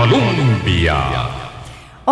Colombia.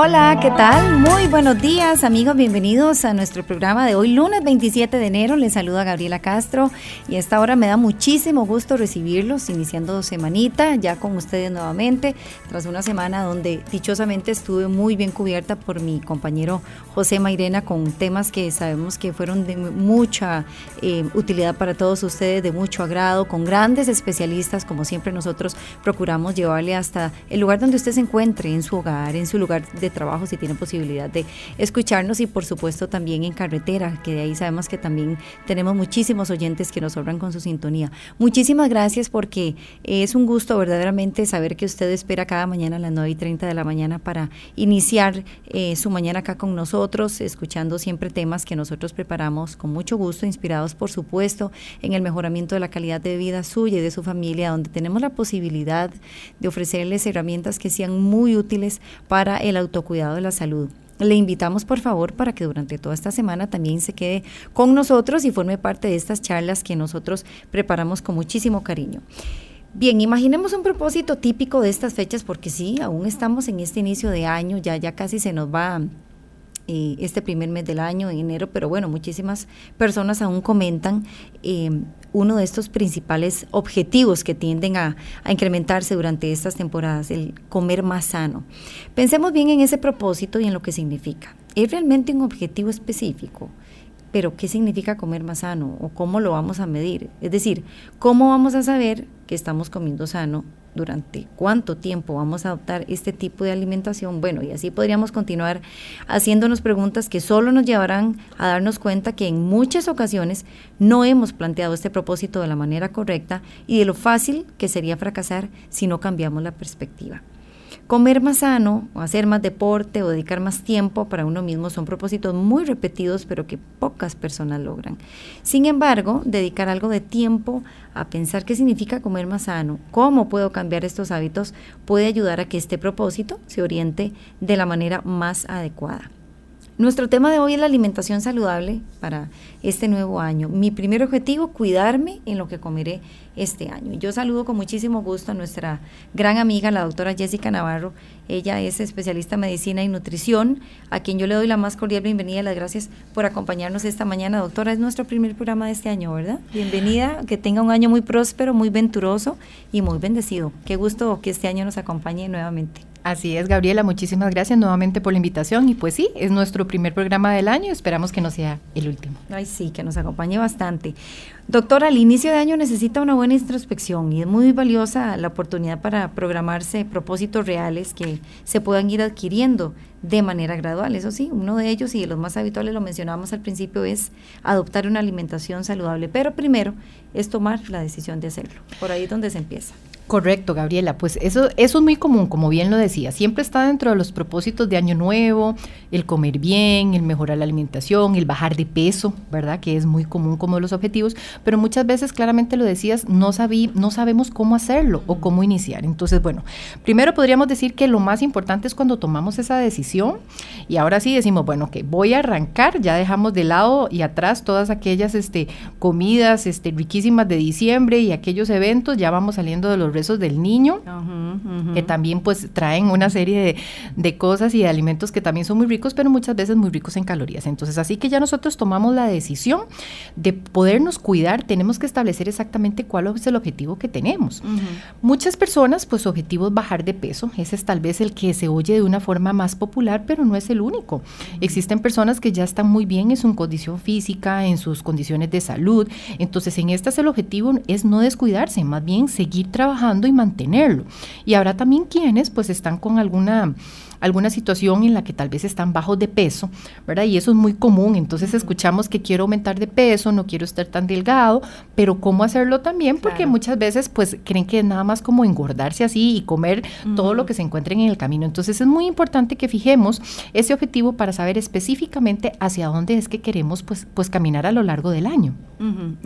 Hola, ¿qué tal? Muy buenos días amigos, bienvenidos a nuestro programa de hoy, lunes 27 de enero. Les saluda Gabriela Castro y a esta hora me da muchísimo gusto recibirlos, iniciando semanita ya con ustedes nuevamente, tras una semana donde dichosamente estuve muy bien cubierta por mi compañero José Mairena con temas que sabemos que fueron de mucha eh, utilidad para todos ustedes, de mucho agrado, con grandes especialistas, como siempre nosotros procuramos llevarle hasta el lugar donde usted se encuentre, en su hogar, en su lugar de trabajo, si tienen posibilidad de escucharnos y por supuesto también en carretera, que de ahí sabemos que también tenemos muchísimos oyentes que nos sobran con su sintonía. Muchísimas gracias porque es un gusto verdaderamente saber que usted espera cada mañana a las 9 y 30 de la mañana para iniciar eh, su mañana acá con nosotros, escuchando siempre temas que nosotros preparamos con mucho gusto, inspirados por supuesto en el mejoramiento de la calidad de vida suya y de su familia, donde tenemos la posibilidad de ofrecerles herramientas que sean muy útiles para el autocuidado de la salud. Le invitamos por favor para que durante toda esta semana también se quede con nosotros y forme parte de estas charlas que nosotros preparamos con muchísimo cariño. Bien, imaginemos un propósito típico de estas fechas porque sí, aún estamos en este inicio de año, ya, ya casi se nos va eh, este primer mes del año, en enero, pero bueno, muchísimas personas aún comentan eh, uno de estos principales objetivos que tienden a, a, incrementarse durante estas temporadas, el comer más sano. Pensemos bien en ese propósito y en lo que significa. ¿Es realmente un objetivo específico? Pero ¿qué significa comer más sano o cómo lo vamos a medir? Es decir, ¿cómo vamos a saber que estamos comiendo sano durante cuánto tiempo vamos a adoptar este tipo de alimentación. Bueno, y así podríamos continuar haciéndonos preguntas que solo nos llevarán a darnos cuenta que en muchas ocasiones no hemos planteado este propósito de la manera correcta y de lo fácil que sería fracasar si no cambiamos la perspectiva. Comer más sano, o hacer más deporte, o dedicar más tiempo para uno mismo son propósitos muy repetidos, pero que pocas personas logran. Sin embargo, dedicar algo de tiempo a pensar qué significa comer más sano, cómo puedo cambiar estos hábitos, puede ayudar a que este propósito se oriente de la manera más adecuada. Nuestro tema de hoy es la alimentación saludable para este nuevo año. Mi primer objetivo, cuidarme en lo que comeré este año. Yo saludo con muchísimo gusto a nuestra gran amiga, la doctora Jessica Navarro. Ella es especialista en medicina y nutrición, a quien yo le doy la más cordial bienvenida y las gracias por acompañarnos esta mañana. Doctora, es nuestro primer programa de este año, ¿verdad? Bienvenida, que tenga un año muy próspero, muy venturoso y muy bendecido. Qué gusto que este año nos acompañe nuevamente. Así es, Gabriela, muchísimas gracias nuevamente por la invitación y pues sí, es nuestro primer programa del año, esperamos que no sea el último. Ay, sí, que nos acompañe bastante. Doctora, al inicio de año necesita una buena introspección y es muy valiosa la oportunidad para programarse propósitos reales que se puedan ir adquiriendo de manera gradual. Eso sí, uno de ellos y de los más habituales, lo mencionábamos al principio, es adoptar una alimentación saludable. Pero primero es tomar la decisión de hacerlo. Por ahí es donde se empieza. Correcto, Gabriela. Pues eso, es muy común, como bien lo decía. Siempre está dentro de los propósitos de Año Nuevo, el comer bien, el mejorar la alimentación, el bajar de peso, ¿verdad? Que es muy común como los objetivos. Pero muchas veces, claramente lo decías, no, sabí, no sabemos cómo hacerlo o cómo iniciar. Entonces, bueno, primero podríamos decir que lo más importante es cuando tomamos esa decisión y ahora sí decimos, bueno, que voy a arrancar, ya dejamos de lado y atrás todas aquellas este, comidas este, riquísimas de diciembre y aquellos eventos, ya vamos saliendo de los rezos del niño, que también pues traen una serie de, de, cosas y de alimentos que también son muy ricos, pero muchas veces muy ricos en calorías. Entonces, así que ya nosotros tomamos la decisión de podernos cuidar, tenemos que establecer exactamente cuál es el objetivo que tenemos. Muchas personas, pues su objetivo es bajar de peso, ese es tal vez el que se oye de una forma más popular, pero no es el único. Existen personas que ya están muy bien en su condición física, en sus condiciones de salud, entonces en estas el objetivo es no descuidarse, más bien seguir trabajando y mantenerlo. Y habrá también quienes pues están con alguna alguna situación en la que tal vez están bajos de peso, ¿verdad? Y eso es muy común, entonces escuchamos que quiero aumentar de peso, no quiero estar tan delgado, pero ¿cómo hacerlo también? Porque muchas veces pues creen que es nada más como engordarse así y comer todo lo que se encuentren en el camino. Entonces es muy importante que fijemos ese objetivo para saber específicamente hacia dónde es que queremos pues, pues caminar a lo largo del año.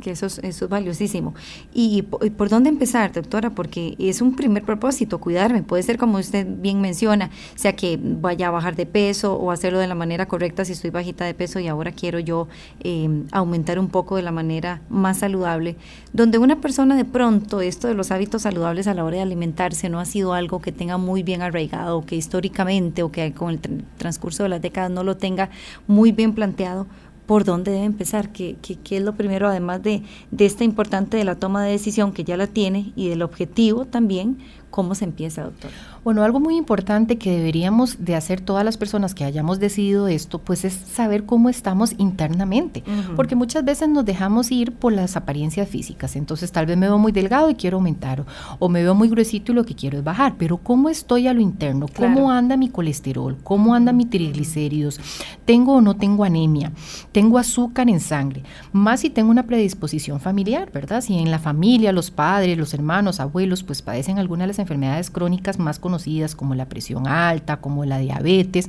que eso es, eso es valiosísimo. ¿Y por dónde empezar, doctora? Porque es un primer propósito, cuidarme. Puede ser como usted bien menciona, sea que vaya a bajar de peso o hacerlo de la manera correcta si estoy bajita de peso y ahora quiero yo eh, aumentar un poco de la manera más saludable. Donde una persona de pronto, esto de los hábitos saludables a la hora de alimentarse no ha sido algo que tenga muy bien arraigado, que históricamente o que con el transcurso de las décadas no lo tenga muy bien planteado, por dónde debe empezar, qué, qué, es lo primero, además de, de esta importante de la toma de decisión que ya la tiene y del objetivo también, ¿cómo se empieza, doctor? Bueno, algo muy importante que deberíamos de hacer todas las personas que hayamos decidido esto, pues es saber cómo estamos internamente, porque muchas veces nos dejamos ir por las apariencias físicas, entonces tal vez me veo muy delgado y quiero aumentar, o, me veo muy gruesito y lo que quiero es bajar, pero ¿cómo estoy a lo interno? ¿Cómo anda mi colesterol? ¿Cómo anda mi triglicéridos? ¿Tengo o no tengo anemia? ¿Tengo azúcar en sangre? Más si tengo una predisposición familiar, ¿verdad? Si en la familia, los padres, los hermanos, abuelos, pues padecen alguna de las enfermedades crónicas más conocidas, conocidas como la presión alta, como la diabetes.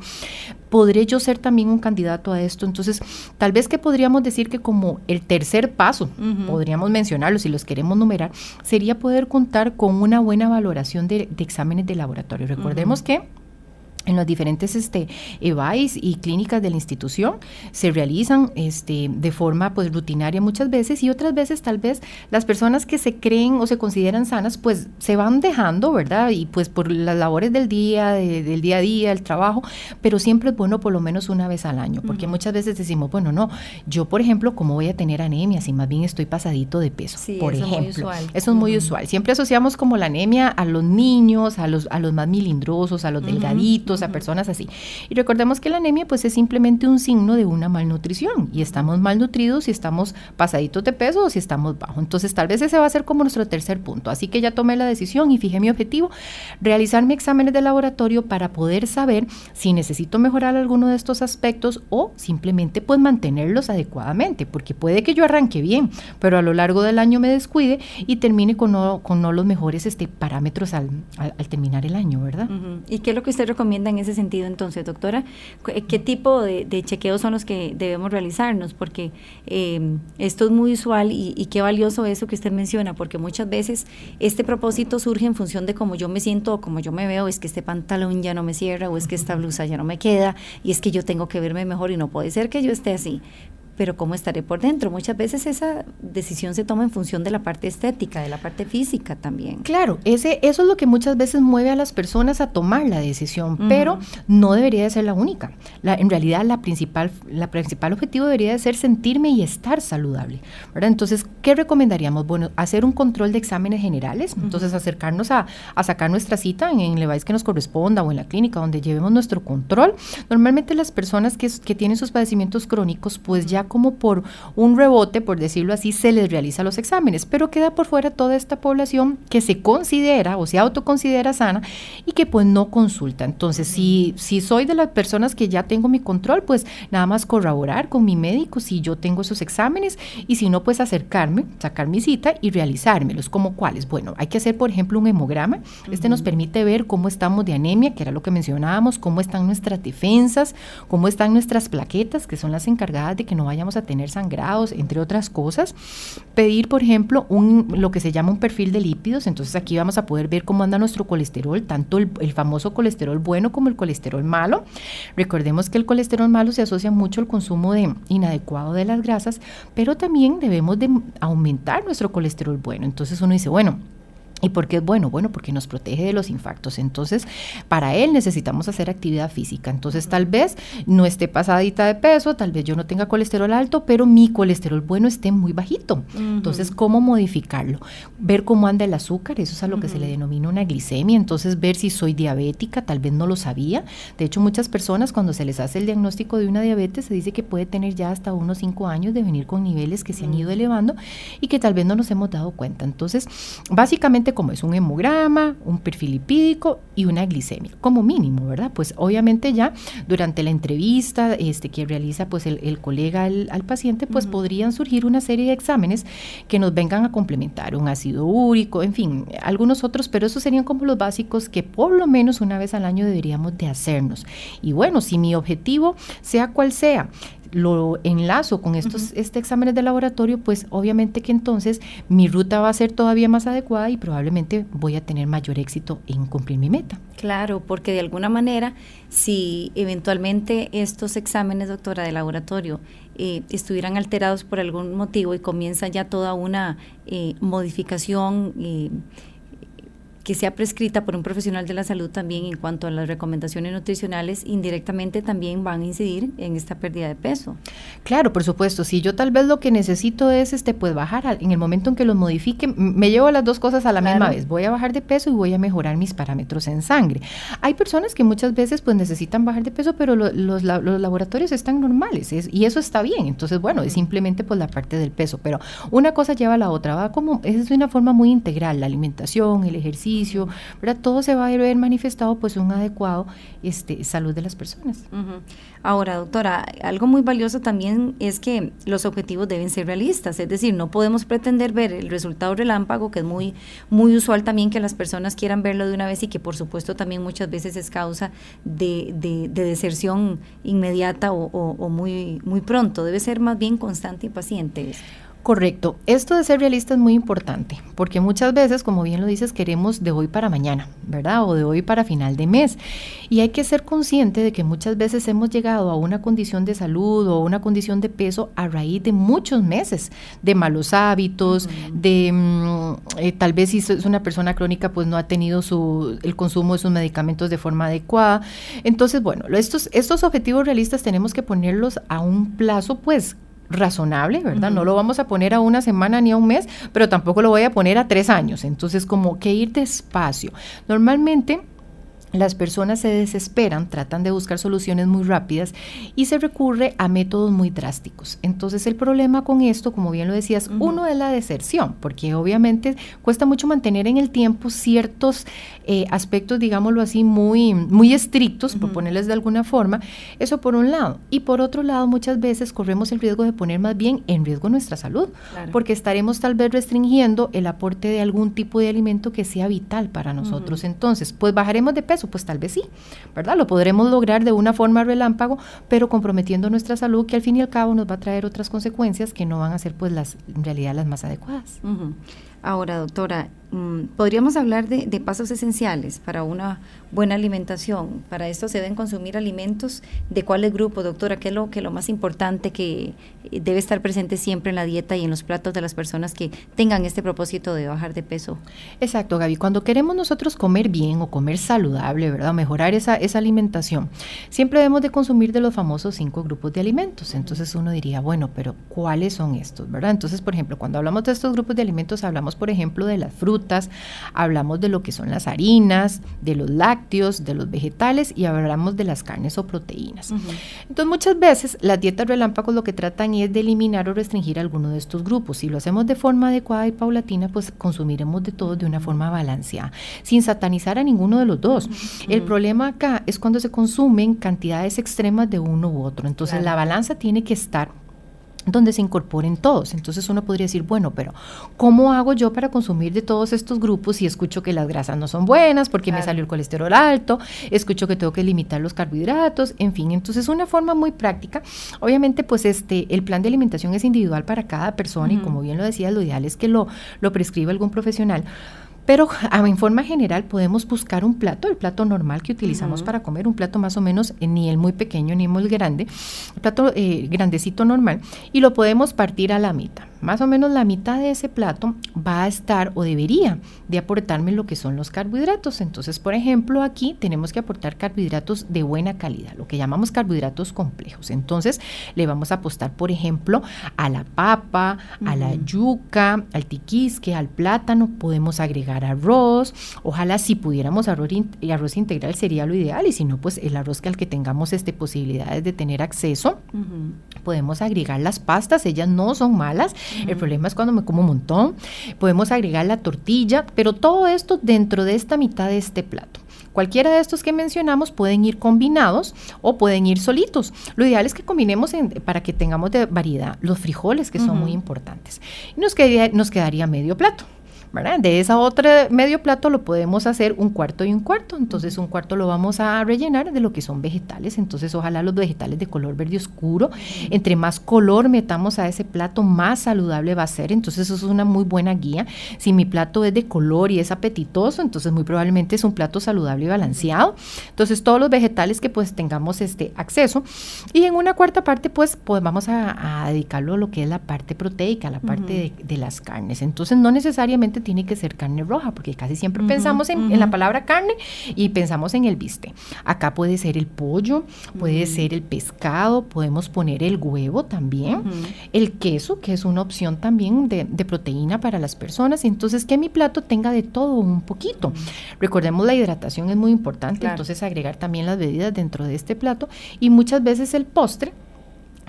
¿Podré yo ser también un candidato a esto? Entonces, tal vez que podríamos decir que como el tercer paso, podríamos mencionarlo si los queremos numerar, sería poder contar con una buena valoración de, exámenes de laboratorio. Recordemos que en los diferentes este, EVAIS y clínicas de la institución se realizan este, de forma pues rutinaria muchas veces y otras veces tal vez las personas que se creen o se consideran sanas pues se van dejando, ¿verdad? Y pues por las labores del día, del día a día, el trabajo, pero siempre es bueno por lo menos una vez al año, porque muchas veces decimos, bueno, no, yo por ejemplo, ¿cómo voy a tener anemia si más bien estoy pasadito de peso? por eso ejemplo. Es muy usual. Eso es muy usual. Siempre asociamos como la anemia a los niños, a los, a los más milindrosos, a los delgaditos, a personas así. Y recordemos que la anemia pues es simplemente un signo de una malnutrición y estamos malnutridos si estamos pasaditos de peso o si estamos bajo. Entonces tal vez ese va a ser como nuestro tercer punto. Así que ya tomé la decisión y fijé mi objetivo, realizar mi exámenes de laboratorio para poder saber si necesito mejorar alguno de estos aspectos o simplemente pues mantenerlos adecuadamente, porque puede que yo arranque bien, pero a lo largo del año me descuide y termine con no, con no los mejores este, parámetros al, al, terminar el año, ¿verdad? ¿Y qué es lo que usted recomienda? En ese sentido entonces, doctora? ¿Qué tipo de, chequeos son los que debemos realizarnos? Porque em, esto es muy usual y, y, qué valioso eso que usted menciona, porque muchas veces este propósito surge en función de cómo yo me siento o cómo yo me veo, es que este pantalón ya no me cierra o es que esta blusa ya no me queda y es que yo tengo que verme mejor y no puede ser que yo esté así pero cómo estaré por dentro. Muchas veces esa decisión se toma en función de la parte estética, de la parte física también. Claro, ese, eso es lo que muchas veces mueve a las personas a tomar la decisión, pero no debería de ser la única. La, en realidad, la principal, la principal objetivo debería de ser sentirme y estar saludable. ¿verdad? Entonces, ¿qué recomendaríamos? Bueno, hacer un control de exámenes generales, entonces acercarnos a, a, sacar nuestra cita en, el device que nos corresponda o en la clínica donde llevemos nuestro control. Normalmente las personas que, que tienen sus padecimientos crónicos, pues ya como por un rebote, por decirlo así, se les realiza los exámenes, pero queda por fuera toda esta población que se considera o se autoconsidera sana y que pues no consulta. Entonces, si, si soy de las personas que ya tengo mi control, pues nada más corroborar con mi médico si yo tengo esos exámenes y si no, pues acercarme, sacar mi cita y realizármelos. ¿Como cuáles? Bueno, hay que hacer, por ejemplo, un hemograma. Este nos permite ver cómo estamos de anemia, que era lo que mencionábamos, cómo están nuestras defensas, cómo están nuestras plaquetas, que son las encargadas de que no vayamos a tener sangrados, entre otras cosas. Pedir, por ejemplo, un, lo que se llama un perfil de lípidos. Entonces aquí vamos a poder ver cómo anda nuestro colesterol, tanto el, famoso colesterol bueno como el colesterol malo. Recordemos que el colesterol malo se asocia mucho al consumo de inadecuado de las grasas, pero también debemos de aumentar nuestro colesterol bueno. Entonces uno dice, bueno, ¿Y por qué es bueno? Bueno, porque nos protege de los infartos. Entonces, para él necesitamos hacer actividad física. Entonces, tal vez no esté pasadita de peso, tal vez yo no tenga colesterol alto, pero mi colesterol bueno esté muy bajito. Entonces, ¿cómo modificarlo? Ver cómo anda el azúcar, eso es a lo que se le denomina una glicemia. Entonces, ver si soy diabética, tal vez no lo sabía. De hecho, muchas personas cuando se les hace el diagnóstico de una diabetes, se dice que puede tener ya hasta unos 5 años de venir con niveles que se han ido elevando y que tal vez no nos hemos dado cuenta. Entonces, básicamente como es un hemograma, un perfil lipídico y una glicemia, como mínimo, ¿verdad? Pues obviamente ya durante la entrevista este, que realiza pues el, colega al, paciente, pues podrían surgir una serie de exámenes que nos vengan a complementar, un ácido úrico, en fin, algunos otros, pero esos serían como los básicos que por lo menos una vez al año deberíamos de hacernos. Y bueno, si mi objetivo, sea cual sea, lo enlazo con estos este exámenes de laboratorio, pues obviamente que entonces mi ruta va a ser todavía más adecuada y probablemente voy a tener mayor éxito en cumplir mi meta. Claro, porque de alguna manera, si eventualmente estos exámenes, doctora, de laboratorio eh, estuvieran alterados por algún motivo y comienza ya toda una eh, modificación eh, que sea prescrita por un profesional de la salud también en cuanto a las recomendaciones nutricionales, indirectamente también van a incidir en esta pérdida de peso. Claro, por supuesto. Si yo tal vez lo que necesito es este pues bajar en el momento en que los modifique, me llevo las dos cosas a la misma vez. Voy a bajar de peso y voy a mejorar mis parámetros en sangre. Hay personas que muchas veces pues necesitan bajar de peso, pero los, los, laboratorios están normales y eso está bien. Entonces, bueno, es simplemente pues la parte del peso, pero una cosa lleva a la otra, va como es de una forma muy integral, la alimentación, el ejercicio todo se va a ver manifestado pues un adecuado este, salud de las personas. Ahora, doctora, algo muy valioso también es que los objetivos deben ser realistas, es decir, no podemos pretender ver el resultado relámpago, que es muy, muy usual también que las personas quieran verlo de una vez y que por supuesto también muchas veces es causa de, de, deserción inmediata o, o, muy, muy pronto, debe ser más bien constante y paciente. Correcto. Esto de ser realista es muy importante, porque muchas veces, como bien lo dices, queremos de hoy para mañana, ¿verdad? O de hoy para final de mes. Y hay que ser consciente de que muchas veces hemos llegado a una condición de salud o una condición de peso a raíz de muchos meses, de malos hábitos, de mm, eh, tal vez si es una persona crónica, pues no ha tenido su, el consumo de sus medicamentos de forma adecuada. Entonces, bueno, estos, estos objetivos realistas tenemos que ponerlos a un plazo, pues, razonable, ¿verdad? No lo vamos a poner a una semana ni a un mes, pero tampoco lo voy a poner a tres años. Entonces, como que ir despacio. Normalmente las personas se desesperan, tratan de buscar soluciones muy rápidas y se recurre a métodos muy drásticos. Entonces el problema con esto, como bien lo decías, uno es la deserción, porque obviamente cuesta mucho mantener en el tiempo ciertos eh, aspectos, digámoslo así, muy, muy estrictos, por ponerles de alguna forma. Eso por un lado. Y por otro lado, muchas veces corremos el riesgo de poner más bien en riesgo nuestra salud, porque estaremos tal vez restringiendo el aporte de algún tipo de alimento que sea vital para nosotros. Entonces, pues bajaremos de peso pues tal vez sí, ¿verdad? Lo podremos lograr de una forma relámpago, pero comprometiendo nuestra salud, que al fin y al cabo nos va a traer otras consecuencias que no van a ser pues las, en realidad las más adecuadas. Ahora, doctora, mm, podríamos hablar de, pasos esenciales para una buena alimentación. Para esto se deben consumir alimentos de cuáles grupos, doctora, qué es lo que lo más importante que eh, debe estar presente siempre en la dieta y en los platos de las personas que tengan este propósito de bajar de peso. Exacto, Gaby. Cuando queremos nosotros comer bien o comer saludable, ¿verdad? Mejorar esa, esa alimentación, siempre debemos de consumir de los famosos cinco grupos de alimentos. Entonces uno diría, bueno, pero ¿cuáles son estos, verdad? Entonces, por ejemplo, cuando hablamos de estos grupos de alimentos, hablamos por ejemplo, de las frutas, hablamos de lo que son las harinas, de los lácteos, de los vegetales y hablamos de las carnes o proteínas. Entonces, muchas veces las dietas relámpagos lo que tratan es de eliminar o restringir alguno de estos grupos. Si lo hacemos de forma adecuada y paulatina, pues consumiremos de todo de una forma balanceada, sin satanizar a ninguno de los dos. El problema acá es cuando se consumen cantidades extremas de uno u otro. Entonces, la balanza tiene que estar donde se incorporen todos. Entonces uno podría decir, bueno, pero ¿cómo hago yo para consumir de todos estos grupos si escucho que las grasas no son buenas porque me salió el colesterol alto, escucho que tengo que limitar los carbohidratos, en fin, entonces una forma muy práctica. Obviamente, pues este el plan de alimentación es individual para cada persona y como bien lo decía, lo ideal es que lo lo prescriba algún profesional. Pero en forma general podemos buscar un plato, el plato normal que utilizamos para comer, un plato más o menos eh, ni el muy pequeño ni el muy grande, un plato eh, grandecito normal, y lo podemos partir a la mitad más o menos la mitad de ese plato va a estar o debería de aportarme lo que son los carbohidratos. Entonces, por ejemplo, aquí tenemos que aportar carbohidratos de buena calidad, lo que llamamos carbohidratos complejos. Entonces, le vamos a apostar, por ejemplo, a la papa, a la yuca, al tiquisque, al plátano, podemos agregar arroz. Ojalá si pudiéramos arroz, arroz integral sería lo ideal y si no, pues el arroz que al que tengamos este, posibilidades de tener acceso. Podemos agregar las pastas, ellas no son malas El problema es cuando me como un montón. Podemos agregar la tortilla, pero todo esto dentro de esta mitad de este plato. Cualquiera de estos que mencionamos pueden ir combinados o pueden ir solitos. Lo ideal es que combinemos para que tengamos de variedad los frijoles, que son muy importantes. Y nos nos quedaría medio plato. De esa otra medio plato lo podemos hacer un cuarto y un cuarto. Entonces un cuarto lo vamos a rellenar de lo que son vegetales. Entonces ojalá los vegetales de color verde oscuro. Entre más color metamos a ese plato, más saludable va a ser. Entonces eso es una muy buena guía. Si mi plato es de color y es apetitoso, entonces muy probablemente es un plato saludable y balanceado. Entonces todos los vegetales que pues tengamos este acceso. Y en una cuarta parte pues, pues vamos a, dedicarlo a lo que es la parte proteica, la parte de, de las carnes. Entonces no necesariamente tiene que ser carne roja, porque casi siempre pensamos en, la palabra carne y pensamos en el biste. Acá puede ser el pollo, puede ser el pescado, podemos poner el huevo también, el queso, que es una opción también de, proteína para las personas. Entonces, que mi plato tenga de todo un poquito. Recordemos, la hidratación es muy importante, entonces agregar también las bebidas dentro de este plato y muchas veces el postre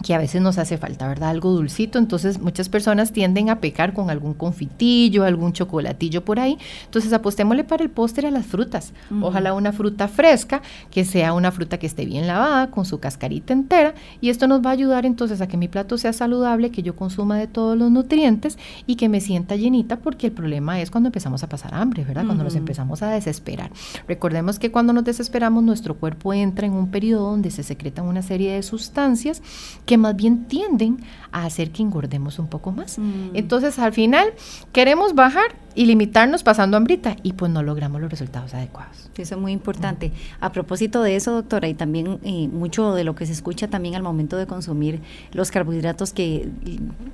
que a veces nos hace falta, ¿verdad? Algo dulcito, entonces muchas personas tienden a pecar con algún confitillo, algún chocolatillo por ahí, entonces apostémosle para el postre a las frutas, ojalá una fruta fresca, que sea una fruta que esté bien lavada, con su cascarita entera, y esto nos va a ayudar entonces a que mi plato sea saludable, que yo consuma de todos los nutrientes y que me sienta llenita, porque el problema es cuando empezamos a pasar hambre, ¿verdad? Cuando nos empezamos a desesperar. Recordemos que cuando nos desesperamos, nuestro cuerpo entra en un periodo donde se secretan una serie de sustancias que más bien tienden a hacer que engordemos un poco más. Mm. Entonces, al final, queremos bajar y limitarnos pasando hambrita y pues no logramos los resultados adecuados. Eso es muy importante. A propósito de eso, doctora, y también eh, mucho de lo que se escucha también al momento de consumir los carbohidratos que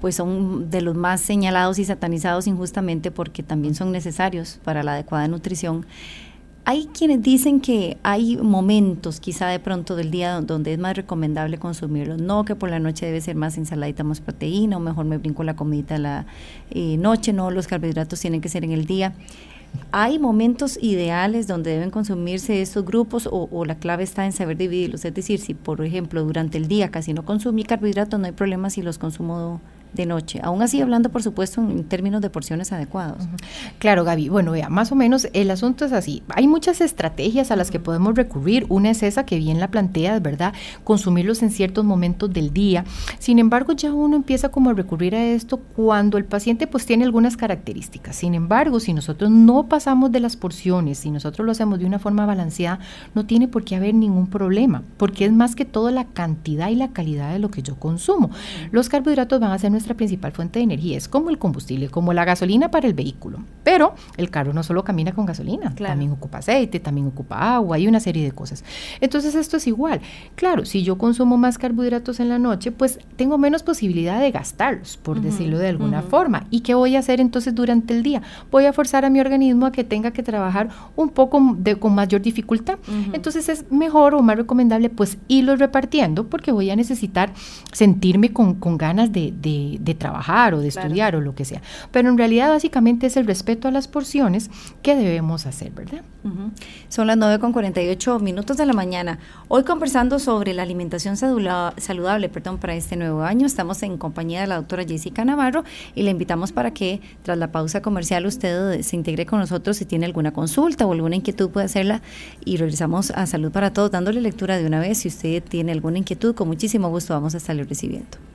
pues son de los más señalados y satanizados injustamente porque también son necesarios para la adecuada nutrición. Hay quienes dicen que hay momentos quizá de pronto del día donde es más recomendable consumirlos, no que por la noche debe ser más ensaladita, más proteína, o mejor me brinco la comida la eh, noche, no, los carbohidratos tienen que ser en el día. ¿Hay momentos ideales donde deben consumirse estos grupos o, o, la clave está en saber dividirlos? Es decir, si por ejemplo durante el día casi no consumí carbohidratos, no hay problema si los consumo de noche, aún así hablando por supuesto en términos de porciones adecuados. Claro, Gaby, bueno, vea, más o menos el asunto es así. Hay muchas estrategias a las que podemos recurrir. Una es esa que bien la plantea, ¿verdad? Consumirlos en ciertos momentos del día. Sin embargo, ya uno empieza como a recurrir a esto cuando el paciente pues tiene algunas características. Sin embargo, si nosotros no pasamos de las porciones, si nosotros lo hacemos de una forma balanceada, no tiene por qué haber ningún problema, porque es más que todo la cantidad y la calidad de lo que yo consumo. Los carbohidratos van a ser nuestra principal fuente de energía, es como el combustible, como la gasolina para el vehículo. Pero el carro no solo camina con gasolina, también ocupa aceite, también ocupa agua y una serie de cosas. Entonces esto es igual. Claro, si yo consumo más carbohidratos en la noche, pues tengo menos posibilidad de gastarlos, por decirlo de alguna forma. ¿Y qué voy a hacer entonces durante el día? Voy a forzar a mi organismo a que tenga que trabajar un poco de, con mayor dificultad. Entonces es mejor o más recomendable pues irlos repartiendo porque voy a necesitar sentirme con, con ganas de de, trabajar o de estudiar o lo que sea. Pero en realidad básicamente es el respeto a las porciones que debemos hacer, ¿verdad? Son las 9 con 48 minutos de la mañana. Hoy conversando sobre la alimentación saludable perdón, para este nuevo año. Estamos en compañía de la doctora Jessica Navarro y le invitamos para que tras la pausa comercial usted se integre con nosotros si tiene alguna consulta o alguna inquietud puede hacerla y regresamos a Salud para Todos dándole lectura de una vez. Si usted tiene alguna inquietud, con muchísimo gusto vamos a estarle recibiendo.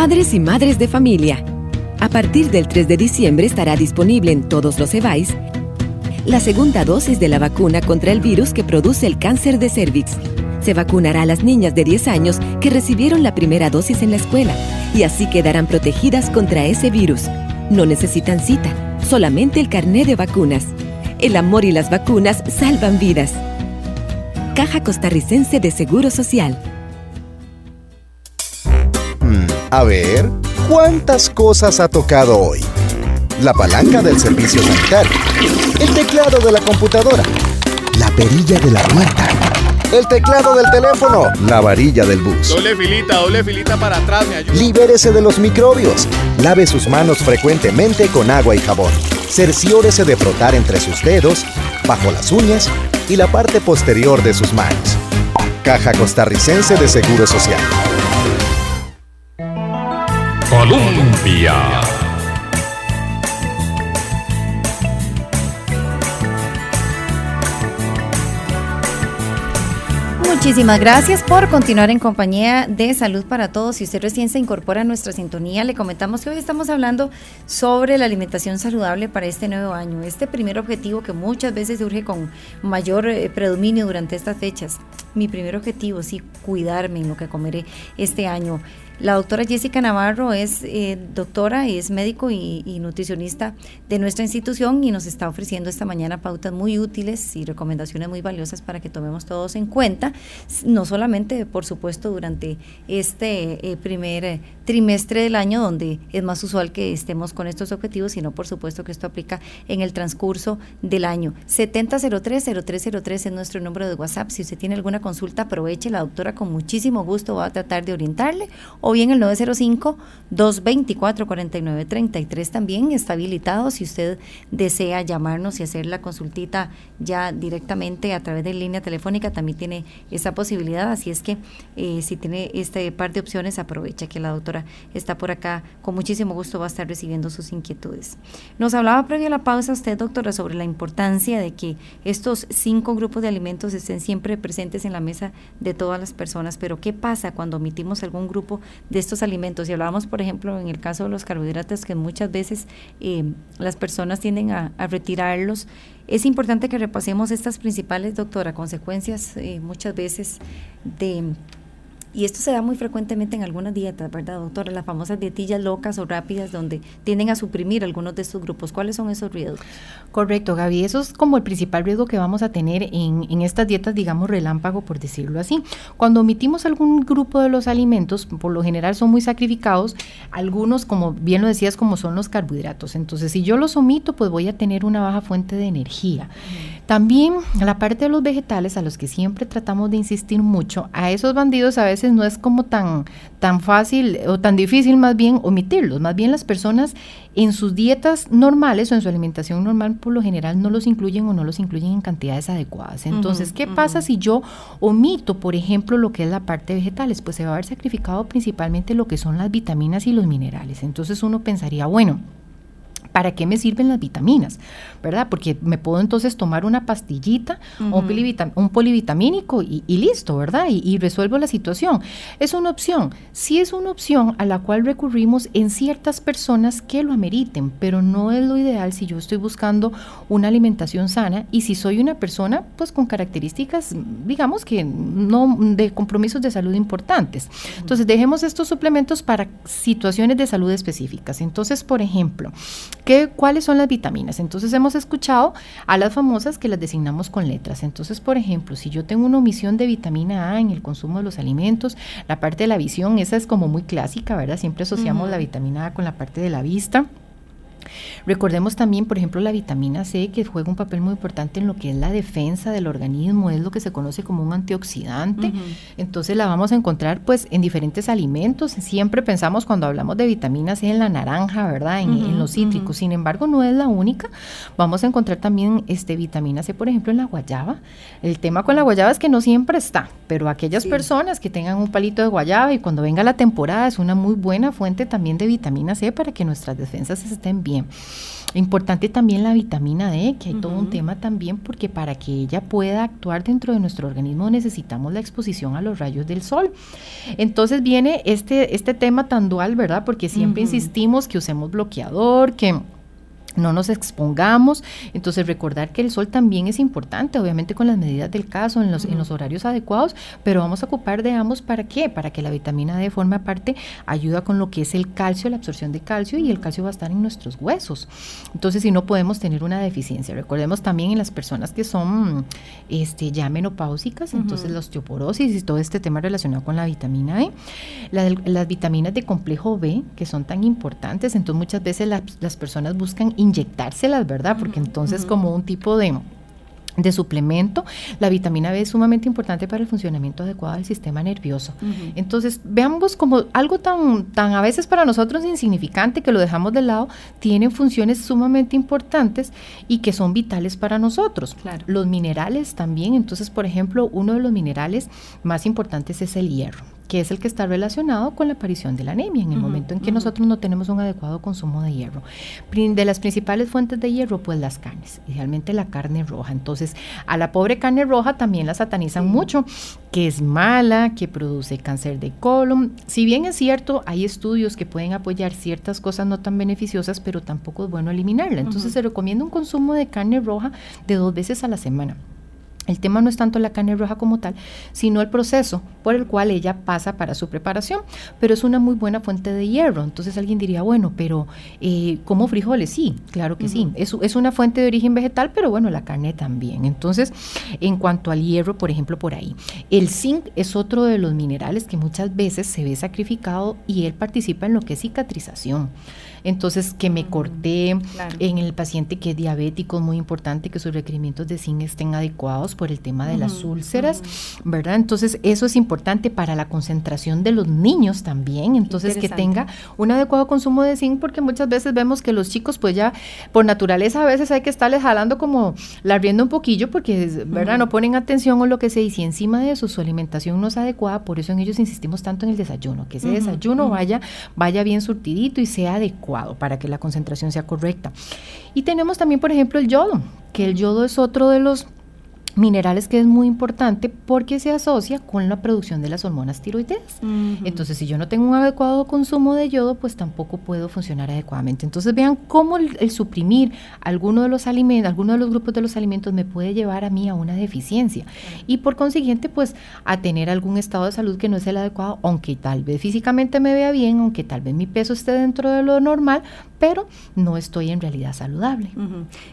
Padres y madres de familia. A partir del 3 de diciembre estará disponible en todos los EVAIS la segunda dosis de la vacuna contra el virus que produce el cáncer de cervix. Se vacunará a las niñas de 10 años que recibieron la primera dosis en la escuela y así quedarán protegidas contra ese virus. No necesitan cita, solamente el carné de vacunas. El amor y las vacunas salvan vidas. Caja Costarricense de Seguro Social. A ver, ¿cuántas cosas ha tocado hoy? La palanca del servicio sanitario, el teclado de la computadora, la perilla de la puerta, el teclado del teléfono, la varilla del bus. Doble filita, doble filita para atrás, me ayuda. Libérese de los microbios. Lave sus manos frecuentemente con agua y jabón. Cerciórese de frotar entre sus dedos, bajo las uñas y la parte posterior de sus manos. Caja Costarricense de Seguro Social. Colombia. Muchísimas gracias por continuar en compañía de Salud para Todos. Si usted recién se incorpora a nuestra sintonía, le comentamos que hoy estamos hablando sobre la alimentación saludable para este nuevo año. Este primer objetivo que muchas veces surge con mayor eh, predominio durante estas fechas. Mi primer objetivo, sí, cuidarme en lo que comeré este año. La doctora Jessica Navarro es eh, doctora, es médico y, nutricionista de nuestra institución y nos está ofreciendo esta mañana pautas muy útiles y recomendaciones muy valiosas para que tomemos todos en cuenta, no solamente, por supuesto, durante este eh, primer eh, trimestre del año, donde es más usual que estemos con estos objetivos, sino por supuesto que esto aplica en el transcurso del año. 7003-0303 es nuestro número de WhatsApp. Si usted tiene alguna consulta, aproveche, la doctora con muchísimo gusto va a tratar de orientarle o bien el 905-224-4933 también está habilitado si usted desea llamarnos y hacer la consultita ya directamente a través de línea telefónica, también tiene esa posibilidad, así es que eh, si tiene este par de opciones, aprovecha que la doctora está por acá, con muchísimo gusto va a estar recibiendo sus inquietudes. Nos hablaba previo a la pausa usted, doctora, sobre la importancia de que estos cinco grupos de alimentos estén siempre presentes en la mesa de todas las personas, pero ¿qué pasa cuando omitimos algún grupo de estos alimentos. Y hablábamos, por ejemplo, en el caso de los carbohidratos, que muchas veces eh, las personas tienden a, retirarlos. Es importante que repasemos estas principales, doctora, consecuencias eh, muchas veces de y esto se da muy frecuentemente en algunas dietas, ¿verdad, doctora? Las famosas dietillas locas o rápidas donde tienden a suprimir algunos de estos grupos. ¿Cuáles son esos riesgos? Correcto, Gaby. Eso es como el principal riesgo que vamos a tener en, en estas dietas, digamos, relámpago, por decirlo así. Cuando omitimos algún grupo de los alimentos, por lo general son muy sacrificados. Algunos, como bien lo decías, como son los carbohidratos. Entonces, si yo los omito, pues voy a tener una baja fuente de energía. También la parte de los vegetales, a los que siempre tratamos de insistir mucho, a esos bandidos a veces no es como tan, tan fácil o tan difícil más bien omitirlos. Más bien las personas en sus dietas normales o en su alimentación normal por lo general no los incluyen o no los incluyen en cantidades adecuadas. Entonces, ¿qué pasa si yo omito, por ejemplo, lo que es la parte de vegetales? Pues se va a ver sacrificado principalmente lo que son las vitaminas y los minerales. Entonces uno pensaría, bueno, ¿Para qué me sirven las vitaminas? ¿Verdad? Porque me puedo entonces tomar una pastillita o un, polivitamínico y, listo, ¿verdad? Y, resuelvo la situación. Es una opción. Sí es una opción a la cual recurrimos en ciertas personas que lo ameriten, pero no es lo ideal si yo estoy buscando una alimentación sana y si soy una persona pues con características, digamos que no de compromisos de salud importantes. Entonces dejemos estos suplementos para situaciones de salud específicas. Entonces, por ejemplo, ¿Qué, ¿Cuáles son las vitaminas? Entonces hemos escuchado a las famosas que las designamos con letras. Entonces, por ejemplo, si yo tengo una omisión de vitamina A en el consumo de los alimentos, la parte de la visión, esa es como muy clásica, ¿verdad? Siempre asociamos la vitamina A con la parte de la vista. Recordemos también, por ejemplo, la vitamina C, que juega un papel muy importante en lo que es la defensa del organismo, es lo que se conoce como un antioxidante. Entonces la vamos a encontrar pues en diferentes alimentos. Siempre pensamos cuando hablamos de vitamina C en la naranja, ¿verdad? En, los cítricos. Sin embargo, no es la única. Vamos a encontrar también este vitamina C, por ejemplo, en la guayaba. El tema con la guayaba es que no siempre está, pero aquellas personas que tengan un palito de guayaba y cuando venga la temporada es una muy buena fuente también de vitamina C para que nuestras defensas estén bien. Importante también la vitamina D, que hay todo un tema también, porque para que ella pueda actuar dentro de nuestro organismo necesitamos la exposición a los rayos del sol. Entonces viene este, este tema tan dual, ¿verdad? Porque siempre insistimos que usemos bloqueador, que no nos expongamos. Entonces recordar que el sol también es importante, obviamente con las medidas del caso, en los, en los horarios adecuados, pero vamos a ocupar de ambos para qué? Para que la vitamina D forma parte, ayuda con lo que es el calcio, la absorción de calcio y el calcio va a estar en nuestros huesos. Entonces si no podemos tener una deficiencia. Recordemos también en las personas que son este, ya menopáusicas, entonces la osteoporosis y todo este tema relacionado con la vitamina D, las vitaminas de complejo B, que son tan importantes, entonces muchas veces las personas buscan inyectárselas, ¿verdad? Porque entonces como un tipo de de suplemento. La vitamina B es sumamente importante para el funcionamiento adecuado del sistema nervioso. Entonces, veamos como algo tan, tan a veces para nosotros insignificante que lo dejamos de lado, tiene funciones sumamente importantes y que son vitales para nosotros. Los minerales también, entonces, por ejemplo, uno de los minerales más importantes es el hierro que es el que está relacionado con la aparición de la anemia, en el momento en que nosotros no tenemos un adecuado consumo de hierro. De las principales fuentes de hierro, pues las carnes, idealmente la carne roja. Entonces, a la pobre carne roja también la satanizan mucho, que es mala, que produce cáncer de colon. Si bien es cierto, hay estudios que pueden apoyar ciertas cosas no tan beneficiosas, pero tampoco es bueno eliminarla. Entonces, se recomienda un consumo de carne roja de dos veces a la semana. El tema no es tanto la carne roja como tal, sino el proceso por el cual ella pasa para su preparación, pero es una muy buena fuente de hierro. Entonces alguien diría, bueno, pero eh, ¿como frijoles? Sí, claro que sí. Es, es, una fuente de origen vegetal, pero bueno, la carne también. Entonces, en cuanto al hierro, por ejemplo, por ahí. El zinc es otro de los minerales que muchas veces se ve sacrificado y él participa en lo que es cicatrización. Entonces, que me corté en el paciente que es diabético, es muy importante que sus requerimientos de zinc estén adecuados por el tema de las úlceras, ¿verdad? Entonces, eso es importante para la concentración de los niños también. Entonces, que tenga un adecuado consumo de zinc, porque muchas veces vemos que los chicos, pues ya por naturaleza a veces hay que estarles jalando como la rienda un poquillo, porque, ¿verdad? No ponen atención o lo que sea, y si encima de eso su alimentación no es adecuada, por eso en ellos insistimos tanto en el desayuno, que ese desayuno vaya, vaya bien surtidito y sea adecuado para que la concentración sea correcta. Y tenemos también, por ejemplo, el yodo, que el yodo es otro de los minerales que es muy importante porque se asocia con la producción de las hormonas tiroideas. Entonces, si yo no tengo un adecuado consumo de yodo, pues tampoco puedo funcionar adecuadamente. Entonces, vean cómo el, suprimir alguno de los alimentos, alguno de los grupos de los alimentos me puede llevar a mí a una deficiencia y por consiguiente, pues a tener algún estado de salud que no es el adecuado, aunque tal vez físicamente me vea bien, aunque tal vez mi peso esté dentro de lo normal, pero no estoy en realidad saludable.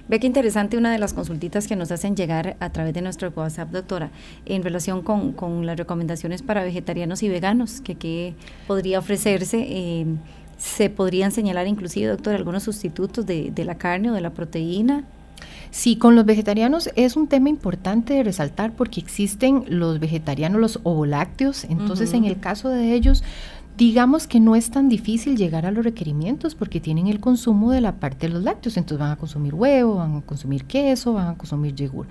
Ve qué interesante una de las consultitas que nos hacen llegar a través de nuestro WhatsApp, doctora, en relación con, con las recomendaciones para vegetarianos y veganos, que, que podría ofrecerse. Eh, ¿Se podrían señalar inclusive, doctor, algunos sustitutos de, de la carne o de la proteína? Sí, con los vegetarianos es un tema importante de resaltar porque existen los vegetarianos, los ovolácteos, entonces en el caso de ellos digamos que no es tan difícil llegar a los requerimientos porque tienen el consumo de la parte de los lácteos, entonces van a consumir huevo, van a consumir queso, van a consumir yogur.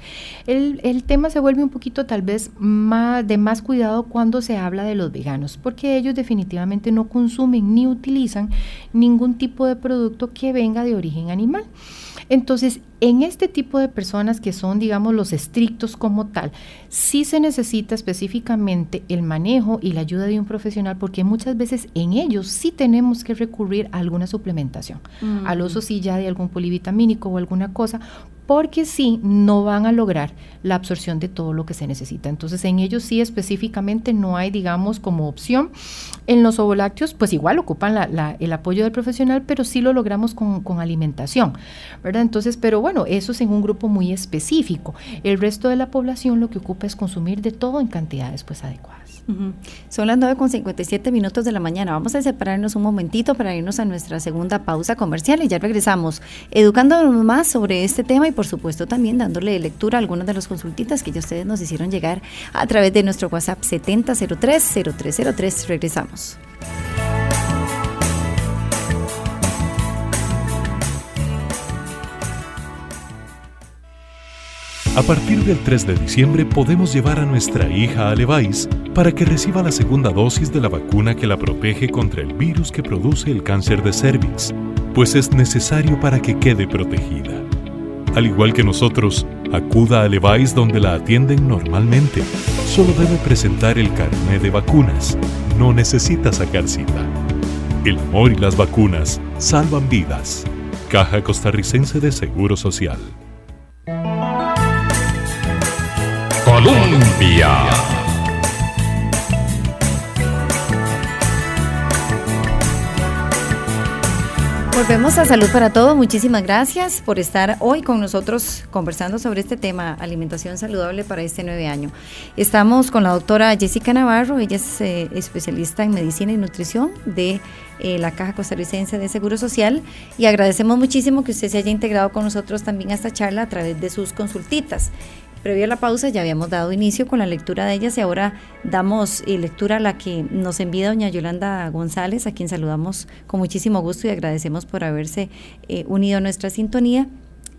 El, el tema se vuelve un poquito tal vez más, de más cuidado cuando se habla de los veganos, porque ellos definitivamente no consumen ni utilizan ningún tipo de producto que venga de origen animal. Entonces, en este tipo de personas que son, digamos, los estrictos como tal, sí se necesita específicamente el manejo y la ayuda de un profesional porque muchas veces en ellos sí tenemos que recurrir a alguna suplementación, al uso sí ya de algún polivitamínico o alguna cosa, porque sí no van a lograr la absorción de todo lo que se necesita. Entonces en ellos sí específicamente no hay, digamos, como opción. En los ovolácteos, pues igual ocupan el apoyo del profesional, pero sí lo logramos con, con, alimentación, ¿verdad? Entonces, pero bueno, eso es en un grupo muy específico. El resto de la población lo que ocupa es consumir de todo en cantidades pues adecuadas. Son las 9 con 57 minutos de la mañana. Vamos a separarnos un momentito para irnos a nuestra segunda pausa comercial y ya regresamos educándonos más sobre este tema y por supuesto también dándole lectura a algunas de las consultitas que ya ustedes nos hicieron llegar a través de nuestro WhatsApp 7003-0303. Regresamos. A partir del 3 de diciembre podemos llevar a nuestra hija a Levice para que reciba la segunda dosis de la vacuna que la protege contra el virus que produce el cáncer de cervix, pues es necesario para que quede protegida. Al igual que nosotros, acuda a Levice donde la atienden normalmente. Solo debe presentar el carnet de vacunas. No necesita sacar cita. El amor y las vacunas salvan vidas. Caja Costarricense de Seguro Social. Colombia. Volvemos a Salud para Todos. Muchísimas gracias por estar hoy con nosotros conversando sobre este tema, alimentación saludable para este nueve año. Estamos con la doctora Jessica Navarro, ella es eh, especialista en medicina y nutrición de eh, la Caja Costarricense de Seguro Social y agradecemos muchísimo que usted se haya integrado con nosotros también a esta charla a través de sus consultitas. Previo a la pausa ya habíamos dado inicio con la lectura de ellas y ahora damos eh, lectura a la que nos envía doña Yolanda González, a quien saludamos con muchísimo gusto y agradecemos por haberse eh, unido a nuestra sintonía.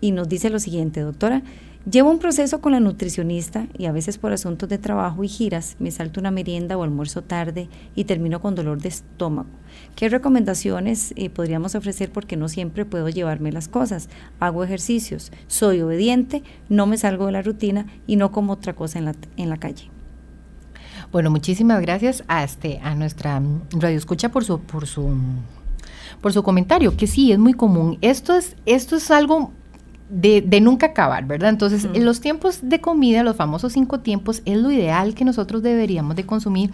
Y nos dice lo siguiente, doctora, Llevo un proceso con la nutricionista y a veces por asuntos de trabajo y giras me salto una merienda o almuerzo tarde y termino con dolor de estómago. ¿Qué recomendaciones eh, podríamos ofrecer porque no siempre puedo llevarme las cosas? Hago ejercicios, soy obediente, no me salgo de la rutina y no como otra cosa en la, en la calle. Bueno, muchísimas gracias a este a nuestra radio escucha por su por su por su comentario, que sí es muy común. Esto es esto es algo de, nunca acabar, ¿verdad? Entonces, en los tiempos de comida, los famosos cinco tiempos, es lo ideal que nosotros deberíamos de consumir,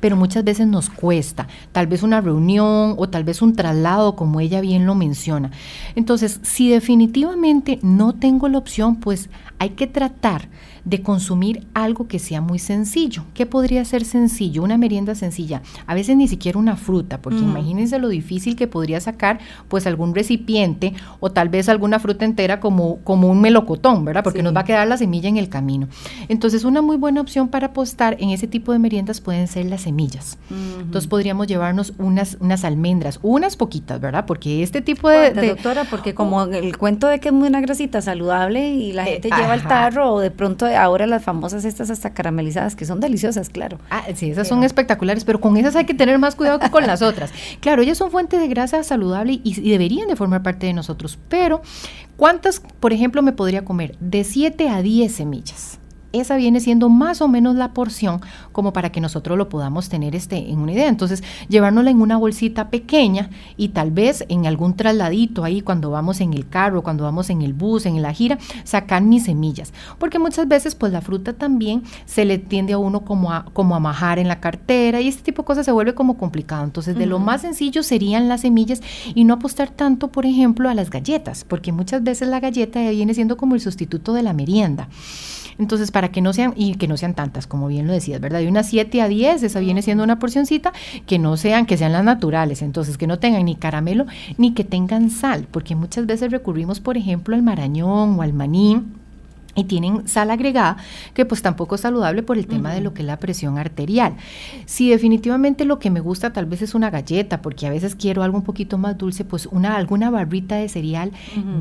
pero muchas veces nos cuesta, tal vez una reunión o tal vez un traslado, como ella bien lo menciona. Entonces, si definitivamente no tengo la opción, pues hay que tratar de consumir algo que sea muy sencillo. ¿Qué podría ser sencillo? Una merienda sencilla. A veces ni siquiera una fruta, porque imagínense lo difícil que podría sacar pues algún recipiente o tal vez alguna fruta entera como, como un melocotón, ¿verdad? Porque nos va a quedar la semilla en el camino. Entonces una muy buena opción para apostar en ese tipo de meriendas pueden ser las semillas. Entonces podríamos llevarnos unas, unas almendras, unas poquitas, ¿verdad? Porque este tipo de... doctora, porque como el cuento de que es una grasita saludable y la eh, gente lleva el tarro o de pronto ahora las famosas estas hasta caramelizadas, que son deliciosas, claro. Ah, sí, esas son espectaculares, pero con esas hay que tener más cuidado que con las otras. Claro, ellas son fuente de grasa saludable y, y deberían de formar parte de nosotros, pero ¿cuántas, por ejemplo, me podría comer? De 7 a 10 semillas esa viene siendo más o menos la porción como para que nosotros lo podamos tener este, en una idea. Entonces, llevárnosla en una bolsita pequeña y tal vez en algún trasladito ahí cuando vamos en el carro, cuando vamos en el bus, en la gira, sacar mis semillas. Porque muchas veces pues la fruta también se le tiende a uno como a, como a majar en la cartera y este tipo de cosas se vuelve como complicado. Entonces, de lo más sencillo serían las semillas y no apostar tanto, por ejemplo, a las galletas, porque muchas veces la galleta viene siendo como el sustituto de la merienda. Entonces, para que no sean, y que no sean tantas, como bien lo decías, ¿verdad? De unas 7 a 10, esa viene siendo una porcioncita, que no sean, que sean las naturales, entonces que no tengan ni caramelo, ni que tengan sal, porque muchas veces recurrimos, por ejemplo, al marañón o al maní y tienen sal agregada, que pues tampoco es saludable por el tema de lo que es la presión arterial. Si definitivamente lo que me gusta tal vez es una galleta, porque a veces quiero algo un poquito más dulce, pues una alguna barrita de cereal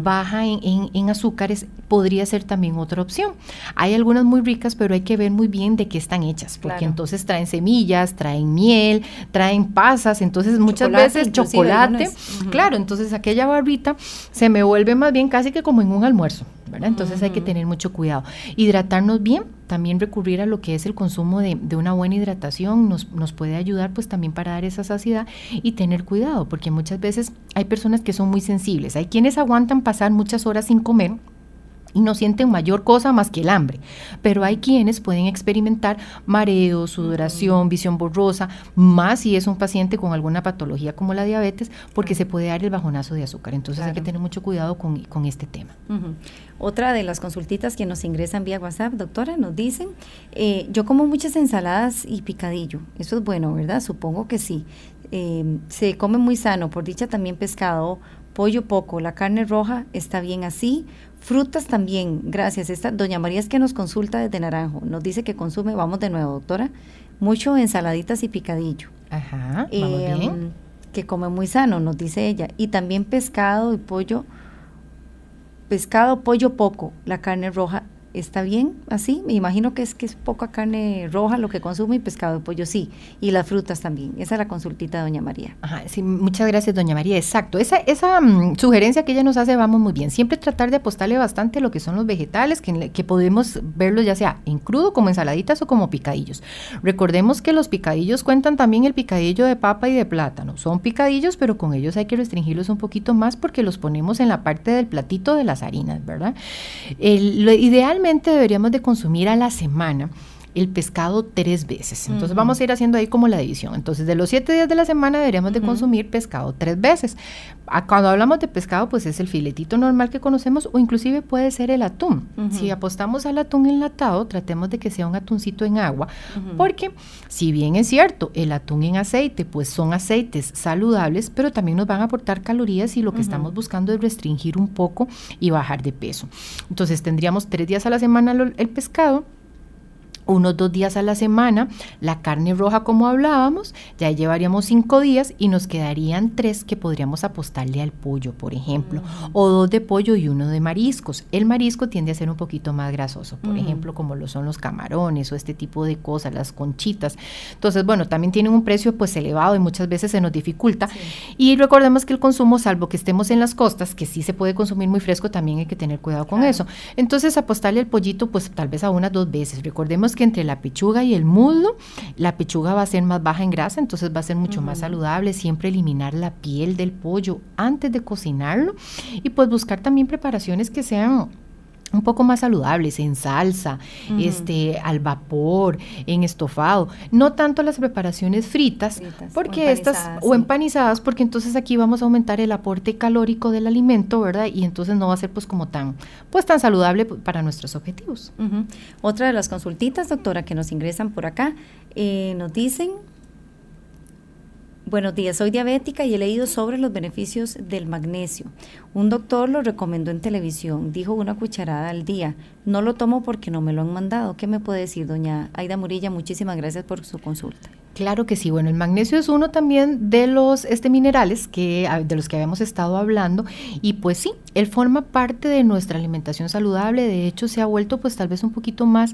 baja en, azúcares podría ser también otra opción. Hay algunas muy ricas, pero hay que ver muy bien de qué están hechas, porque entonces traen semillas, traen miel, traen pasas, entonces muchas veces chocolate. Claro, entonces aquella barrita se me vuelve más bien casi que como en un almuerzo. Entonces hay que tener mucho cuidado. Hidratarnos bien, también recurrir a lo que es el consumo de, una buena hidratación nos, nos, puede ayudar pues también para dar esa saciedad y tener cuidado, porque muchas veces hay personas que son muy sensibles, hay quienes aguantan pasar muchas horas sin comer y no sienten mayor cosa más que el hambre. Pero hay quienes pueden experimentar mareo, sudoración, visión borrosa, más si es un paciente con alguna patología como la diabetes, porque se puede dar el bajonazo de azúcar. Entonces hay que tener mucho cuidado con, este tema. Otra de las consultitas que nos ingresan vía WhatsApp, doctora, nos dicen, eh, yo como muchas ensaladas y picadillo. Eso es bueno, ¿verdad? Supongo que sí. Eh, se come muy sano, por dicha también pescado, pollo poco, la carne roja está bien así, Frutas también, gracias. Esta, doña María es que nos consulta desde Naranjo. Nos dice que consume, vamos de nuevo, doctora, mucho ensaladitas y picadillo. Ajá, vamos em, bien. Que come muy sano, nos dice ella. Y también pescado y pollo. Pescado, pollo poco. La carne roja ¿Está bien así? Me imagino que es que es poca carne roja lo que consume y pescado de pollo, sí. Y las frutas también. Esa es la consultita de doña María. Ajá, sí, muchas gracias, doña María. Exacto. Esa, esa mm, sugerencia que ella nos hace, vamos muy bien. Siempre tratar de apostarle bastante a lo que son los vegetales, que, que podemos verlos ya sea en crudo, como ensaladitas o como picadillos. Recordemos que los picadillos cuentan también el picadillo de papa y de plátano. Son picadillos, pero con ellos hay que restringirlos un poquito más porque los ponemos en la parte del platito de las harinas, ¿verdad? El, lo, deberíamos de consumir a la semana el pescado tres veces. Entonces vamos a ir haciendo ahí como la división. Entonces de los siete días de la semana deberíamos de consumir pescado tres veces. Ah, cuando hablamos de pescado, pues es el filetito normal que conocemos o inclusive puede ser el atún. Si apostamos al atún enlatado, tratemos de que sea un atuncito en agua, porque si bien es cierto, el atún en aceite, pues son aceites saludables, pero también nos van a aportar calorías y lo que estamos buscando es restringir un poco y bajar de peso. Entonces tendríamos tres días a la semana el pescado, unos dos días a la semana, la carne roja como hablábamos, ya llevaríamos cinco días y nos quedarían tres que podríamos apostarle al pollo, por ejemplo, mm. o dos de pollo y uno de mariscos. El marisco tiende a ser un poquito más grasoso, por mm. ejemplo, como lo son los camarones o este tipo de cosas, las conchitas. Entonces, bueno, también tienen un precio pues elevado y muchas veces se nos dificulta. Y recordemos que el consumo, salvo que estemos en las costas, que sí se puede consumir muy fresco, también hay que tener cuidado con eso. Entonces, apostarle al pollito pues tal vez a unas dos veces. Recordemos que entre la pechuga y el muslo, la pechuga va a ser más baja en grasa, entonces va a ser mucho más saludable. Siempre eliminar la piel del pollo antes de cocinarlo y pues buscar también preparaciones que sean un poco más saludables, en salsa, este, al vapor, en estofado. No tanto las preparaciones fritas, porque estas, o empanizadas, porque entonces aquí vamos a aumentar el aporte calórico del alimento, ¿verdad? Y entonces no va a ser pues como tan, pues tan saludable para nuestros objetivos. Otra de las consultitas, doctora, que nos ingresan por acá, eh, nos dicen Buenos días, soy diabética y he leído sobre los beneficios del magnesio. Un doctor lo recomendó en televisión, dijo una cucharada al día. No lo tomo porque no me lo han mandado. ¿Qué me puede decir, doña Aida Murilla? Muchísimas gracias por su consulta. Claro que sí. Bueno, el magnesio es uno también de los este, minerales que, de los que habíamos estado hablando. Y pues sí, él forma parte de nuestra alimentación saludable. De hecho, se ha vuelto pues tal vez un poquito más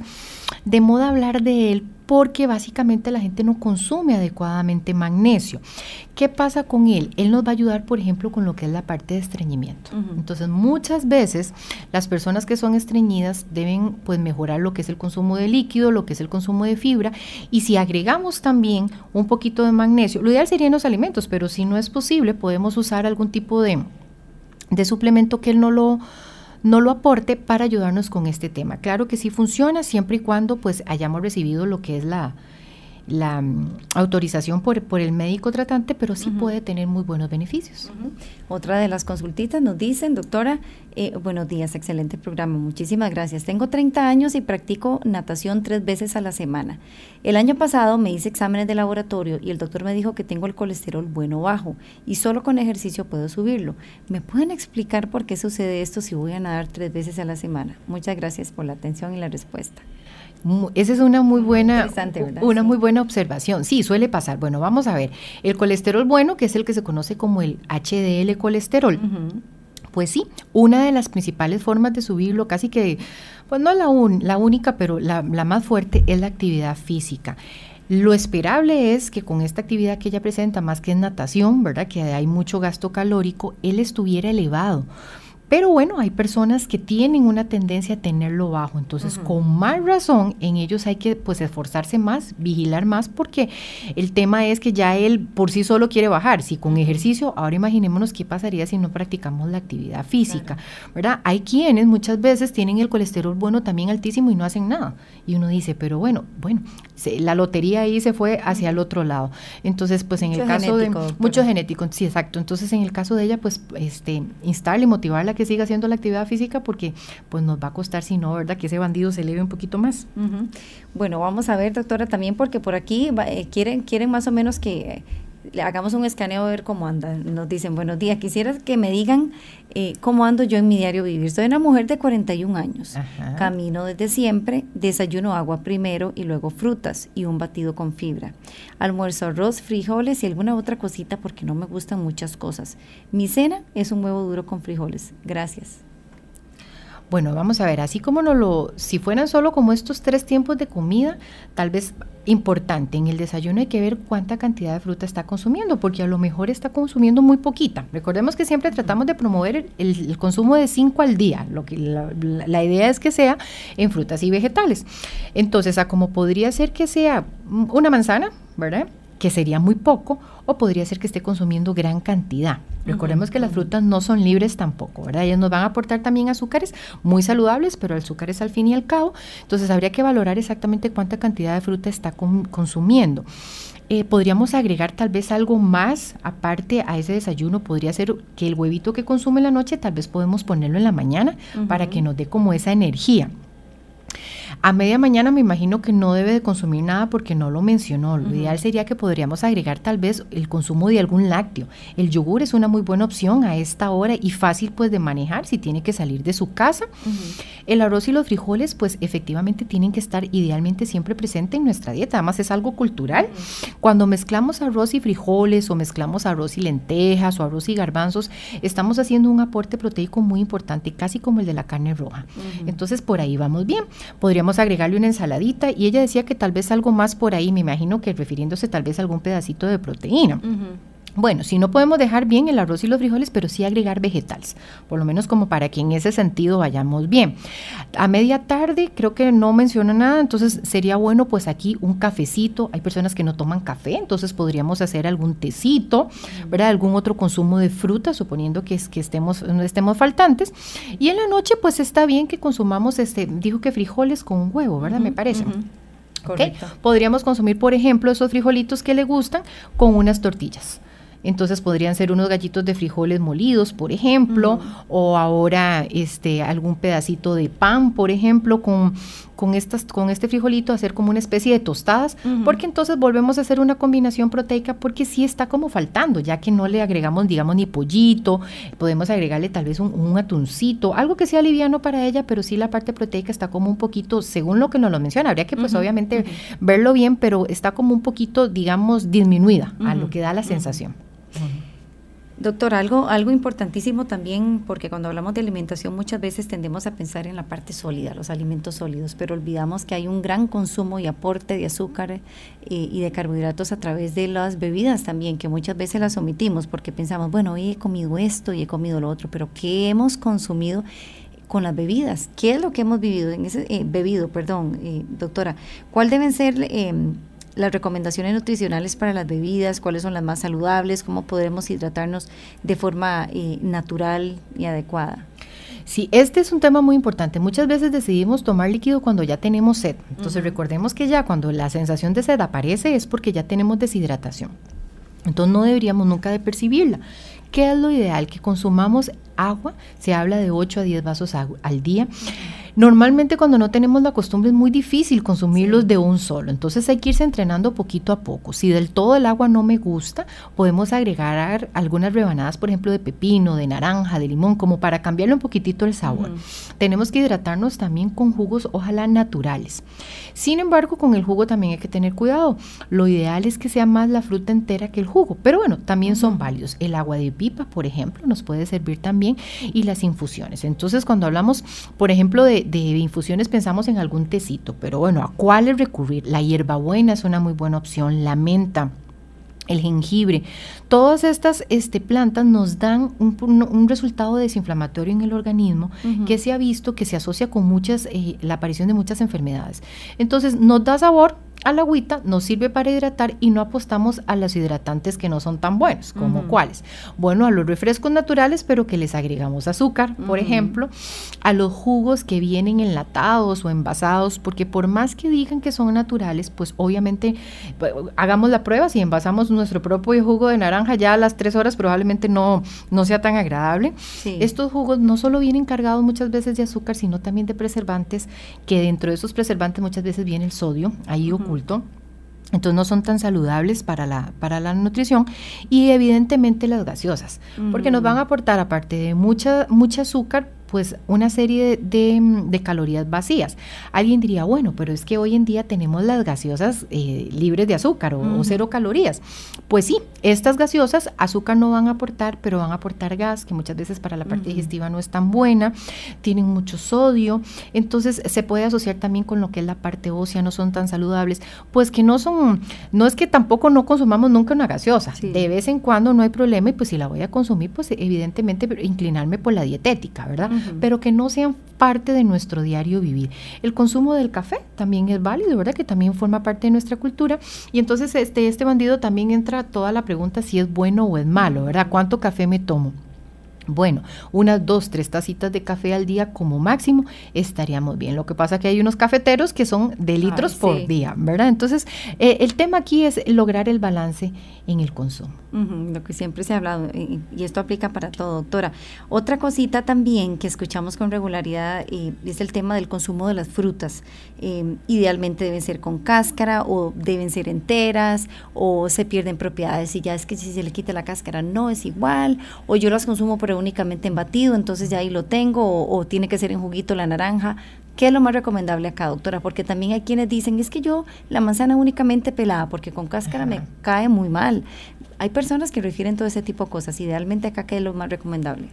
de moda hablar de él porque básicamente la gente no consume adecuadamente magnesio. ¿Qué pasa con él? Él nos va a ayudar, por ejemplo, con lo que es la parte de estreñimiento. Entonces, muchas veces las personas que son estreñidas deben pues mejorar lo que es el consumo de líquido, lo que es el consumo de fibra y si agregamos también un poquito de magnesio, lo ideal sería en los alimentos, pero si no es posible, podemos usar algún tipo de, de suplemento que él no lo no lo aporte para ayudarnos con este tema. Claro que sí funciona siempre y cuando pues hayamos recibido lo que es la, la mm, autorización por, por, el médico tratante, pero sí puede tener muy buenos beneficios. Otra de las consultitas nos dicen, doctora, eh, buenos días, excelente programa, muchísimas gracias. Tengo 30 años y practico natación tres veces a la semana. El año pasado me hice exámenes de laboratorio y el doctor me dijo que tengo el colesterol bueno bajo y solo con ejercicio puedo subirlo. ¿Me pueden explicar por qué sucede esto si voy a nadar tres veces a la semana? Muchas gracias por la atención y la respuesta. Esa es una muy buena, una muy buena observación. Sí, suele pasar. Bueno, vamos a ver. El colesterol bueno, que es el que se conoce como el HDL colesterol. Pues sí, una de las principales formas de subirlo, casi que, pues no la, la única, pero la, la más fuerte es la actividad física. Lo esperable es que con esta actividad que ella presenta, más que en natación, ¿verdad? Que hay mucho gasto calórico, él estuviera elevado. Pero bueno, hay personas que tienen una tendencia a tenerlo bajo, entonces con más razón en ellos hay que pues esforzarse más, vigilar más, porque el tema es que ya él por sí solo quiere bajar, si con ejercicio, ahora imaginémonos qué pasaría si no practicamos la actividad física, ¿verdad? Hay quienes muchas veces tienen el colesterol bueno también altísimo y no hacen nada, y uno dice, pero bueno, bueno, la lotería ahí se fue hacia el otro lado, entonces pues en el caso de mucho genético, sí, exacto, entonces en el caso de ella pues este instarle, motivarla que siga haciendo la actividad física porque pues nos va a costar, si no, ¿verdad? Que ese bandido se eleve un poquito más. Bueno, vamos a ver, doctora, también porque por aquí eh, quieren, quieren más o menos que le hagamos un escaneo a ver cómo anda. Nos dicen, buenos días, quisiera que me digan eh, cómo ando yo en mi diario vivir. Soy una mujer de 41 años, camino desde siempre, desayuno agua primero y luego frutas y un batido con fibra. Almuerzo arroz, frijoles y alguna otra cosita porque no me gustan muchas cosas. Mi cena es un huevo duro con frijoles. Gracias. Bueno, vamos a ver, así como no lo, si fueran solo como estos tres tiempos de comida, tal vez importante, en el desayuno hay que ver cuánta cantidad de fruta está consumiendo, porque a lo mejor está consumiendo muy poquita. Recordemos que siempre tratamos de promover el, consumo de 5 al día, lo que la, la, idea es que sea en frutas y vegetales. Entonces, a como podría ser que sea una manzana, ¿verdad? Que sería muy poco, o podría ser que esté consumiendo gran cantidad. Recordemos que las frutas no son libres tampoco, ¿verdad? Ellas nos van a aportar también azúcares muy saludables, pero azúcares al fin y al cabo. Entonces habría que valorar exactamente cuánta cantidad de fruta está consumiendo. Eh, podríamos agregar tal vez algo más aparte a ese desayuno. Podría ser que el huevito que consume en la noche, tal vez podemos ponerlo en la mañana para que nos dé como esa energía. A media mañana me imagino que no debe de consumir nada porque no lo mencionó. Lo ideal sería que podríamos agregar tal vez el consumo de algún lácteo. El yogur es una muy buena opción a esta hora y fácil pues de manejar si tiene que salir de su casa. El arroz y los frijoles pues efectivamente tienen que estar idealmente siempre presente en nuestra dieta. Además es algo cultural. Cuando mezclamos arroz y frijoles o mezclamos arroz y lentejas o arroz y garbanzos, estamos haciendo un aporte proteico muy importante, casi como el de la carne roja. Entonces por ahí vamos bien. Podríamos agregarle una ensaladita y ella decía que tal vez algo más por ahí, me imagino que refiriéndose tal vez a algún pedacito de proteína. Bueno, si no podemos dejar bien el arroz y los frijoles, pero sí agregar vegetales, por lo menos como para que en ese sentido vayamos bien. A media tarde creo que no menciona nada, entonces sería bueno pues aquí un cafecito. Hay personas que no toman café, entonces podríamos hacer algún tecito, ¿verdad? Algún otro consumo de fruta, suponiendo que, es, que estemos, no estemos faltantes. Y en la noche pues está bien que consumamos, este, dijo que frijoles con huevo, ¿verdad? Me parece. Correcto. Podríamos consumir, por ejemplo, esos frijolitos que le gustan con unas tortillas. Entonces podrían ser unos gallitos de frijoles molidos, por ejemplo, o ahora este algún pedacito de pan, por ejemplo, con, con, estas, con este frijolito, hacer como una especie de tostadas, porque entonces volvemos a hacer una combinación proteica porque sí está como faltando, ya que no le agregamos, digamos, ni pollito, podemos agregarle tal vez un, atuncito, algo que sea liviano para ella, pero sí la parte proteica está como un poquito, según lo que nos lo menciona, habría que pues obviamente verlo bien, pero está como un poquito, digamos, disminuida a lo que da la sensación. Doctor, algo, algo importantísimo también, porque cuando hablamos de alimentación muchas veces tendemos a pensar en la parte sólida, los alimentos sólidos, pero olvidamos que hay un gran consumo y aporte de azúcar eh, y de carbohidratos a través de las bebidas también, que muchas veces las omitimos porque pensamos, bueno, hoy he comido esto y he comido lo otro, pero ¿qué hemos consumido? con las bebidas. ¿Qué es lo que hemos vivido en ese eh, bebido, perdón, eh, doctora? ¿Cuál deben ser em, las recomendaciones nutricionales para las bebidas, cuáles son las más saludables, cómo podemos hidratarnos de forma eh, natural y adecuada. Sí, este es un tema muy importante. Muchas veces decidimos tomar líquido cuando ya tenemos sed. Entonces recordemos que ya cuando la sensación de sed aparece es porque ya tenemos deshidratación. Entonces no deberíamos nunca de percibirla. ¿Qué es lo ideal? Que consumamos agua. Se habla de 8 a 10 vasos al día. Normalmente cuando no tenemos la costumbre es muy difícil consumirlos de un solo, entonces hay que irse entrenando poquito a poco. Si del todo el agua no me gusta, podemos agregar algunas rebanadas, por ejemplo, de pepino, de naranja, de limón, como para cambiarle un poquitito el sabor. Tenemos que hidratarnos también con jugos, ojalá naturales. Sin embargo, con el jugo también hay que tener cuidado. Lo ideal es que sea más la fruta entera que el jugo, pero bueno, también son válidos. El agua de pipa, por ejemplo, nos puede servir también y las infusiones. Entonces, cuando hablamos, por ejemplo, de de, infusiones pensamos en algún tecito, pero bueno, ¿a cuáles recurrir? La hierbabuena es una muy buena opción, la menta el jengibre. Todas estas este, plantas nos dan un, resultado desinflamatorio en el organismo que se ha visto que se asocia con muchas, eh, la aparición de muchas enfermedades. Entonces, nos da sabor, al agüita nos sirve para hidratar y no apostamos a los hidratantes que no son tan buenos, como cuáles. Bueno, a los refrescos naturales, pero que les agregamos azúcar, por ejemplo, a los jugos que vienen enlatados o envasados, porque por más que digan que son naturales, pues obviamente pues, hagamos la prueba, si envasamos nuestro propio jugo de naranja ya a las tres horas probablemente no, no sea tan agradable. Estos jugos no solo vienen cargados muchas veces de azúcar, sino también de preservantes, que dentro de esos preservantes muchas veces viene el sodio, ahí entonces no son tan saludables para la, para la nutrición y evidentemente las gaseosas, porque nos van a aportar aparte de mucha, mucha azúcar, pues una serie de, calorías vacías. Alguien diría, bueno, pero es que hoy en día tenemos las gaseosas eh, libres de azúcar o, cero calorías. Pues sí, estas gaseosas azúcar no van a aportar, pero van a aportar gas, que muchas veces para la parte digestiva no es tan buena, tienen mucho sodio, entonces se puede asociar también con lo que es la parte ósea, no son tan saludables, pues que no son, no es que tampoco no consumamos nunca una gaseosa, de vez en cuando no hay problema y pues si la voy a consumir, pues evidentemente inclinarme por la dietética, ¿verdad? Pero que no sean parte de nuestro diario vivir. El consumo del café también es válido, ¿verdad? Que también forma parte de nuestra cultura. Y entonces este, este bandido también entra toda la pregunta si es bueno o es malo, ¿verdad? ¿Cuánto café me tomo? Bueno, unas dos, tres tacitas de café al día como máximo estaríamos bien. Lo que pasa es que hay unos cafeteros que son de litros por día, ¿verdad? Entonces, eh, el tema aquí es lograr el balance en el consumo. lo que siempre se ha hablado, y, esto aplica para todo, doctora. Otra cosita también que escuchamos con regularidad eh, es el tema del consumo de las frutas. Eh, idealmente deben ser con cáscara o deben ser enteras o se pierden propiedades y ya es que si se le quita la cáscara no es igual o yo las consumo pero únicamente en batido, entonces ya ahí lo tengo o, o tiene que ser en juguito la naranja. ¿Qué es lo más recomendable acá, doctora? Porque también hay quienes dicen, es que yo la manzana únicamente pelada, porque con cáscara me cae muy mal. Hay personas que refieren todo ese tipo de cosas. Idealmente acá, ¿qué es lo más recomendable?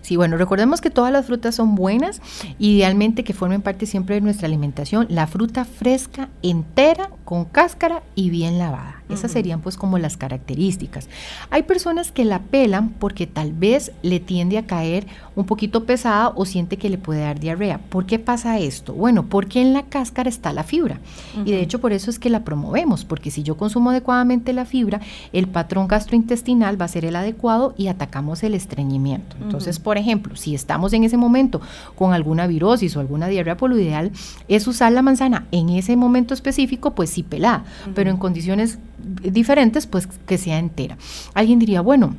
Sí, bueno, recordemos que todas las frutas son buenas, idealmente que formen parte siempre de nuestra alimentación. La fruta fresca, entera, con cáscara y bien lavada. Esas serían pues como las características. Hay personas que la pelan porque tal vez le tiende a caer un poquito pesada o siente que le puede dar diarrea. ¿Por qué pasa esto? Bueno, porque en la cáscara está la fibra. Y de hecho por eso es que la promovemos, porque si yo consumo adecuadamente la fibra, el patrón gastrointestinal va a ser el adecuado y atacamos el estreñimiento. Entonces, por ejemplo, si estamos en ese momento con alguna virosis o alguna diarrea, por lo ideal es usar la manzana en ese momento específico, pues sí pelada, pero en condiciones diferentes, pues que sea entera. Alguien diría, bueno,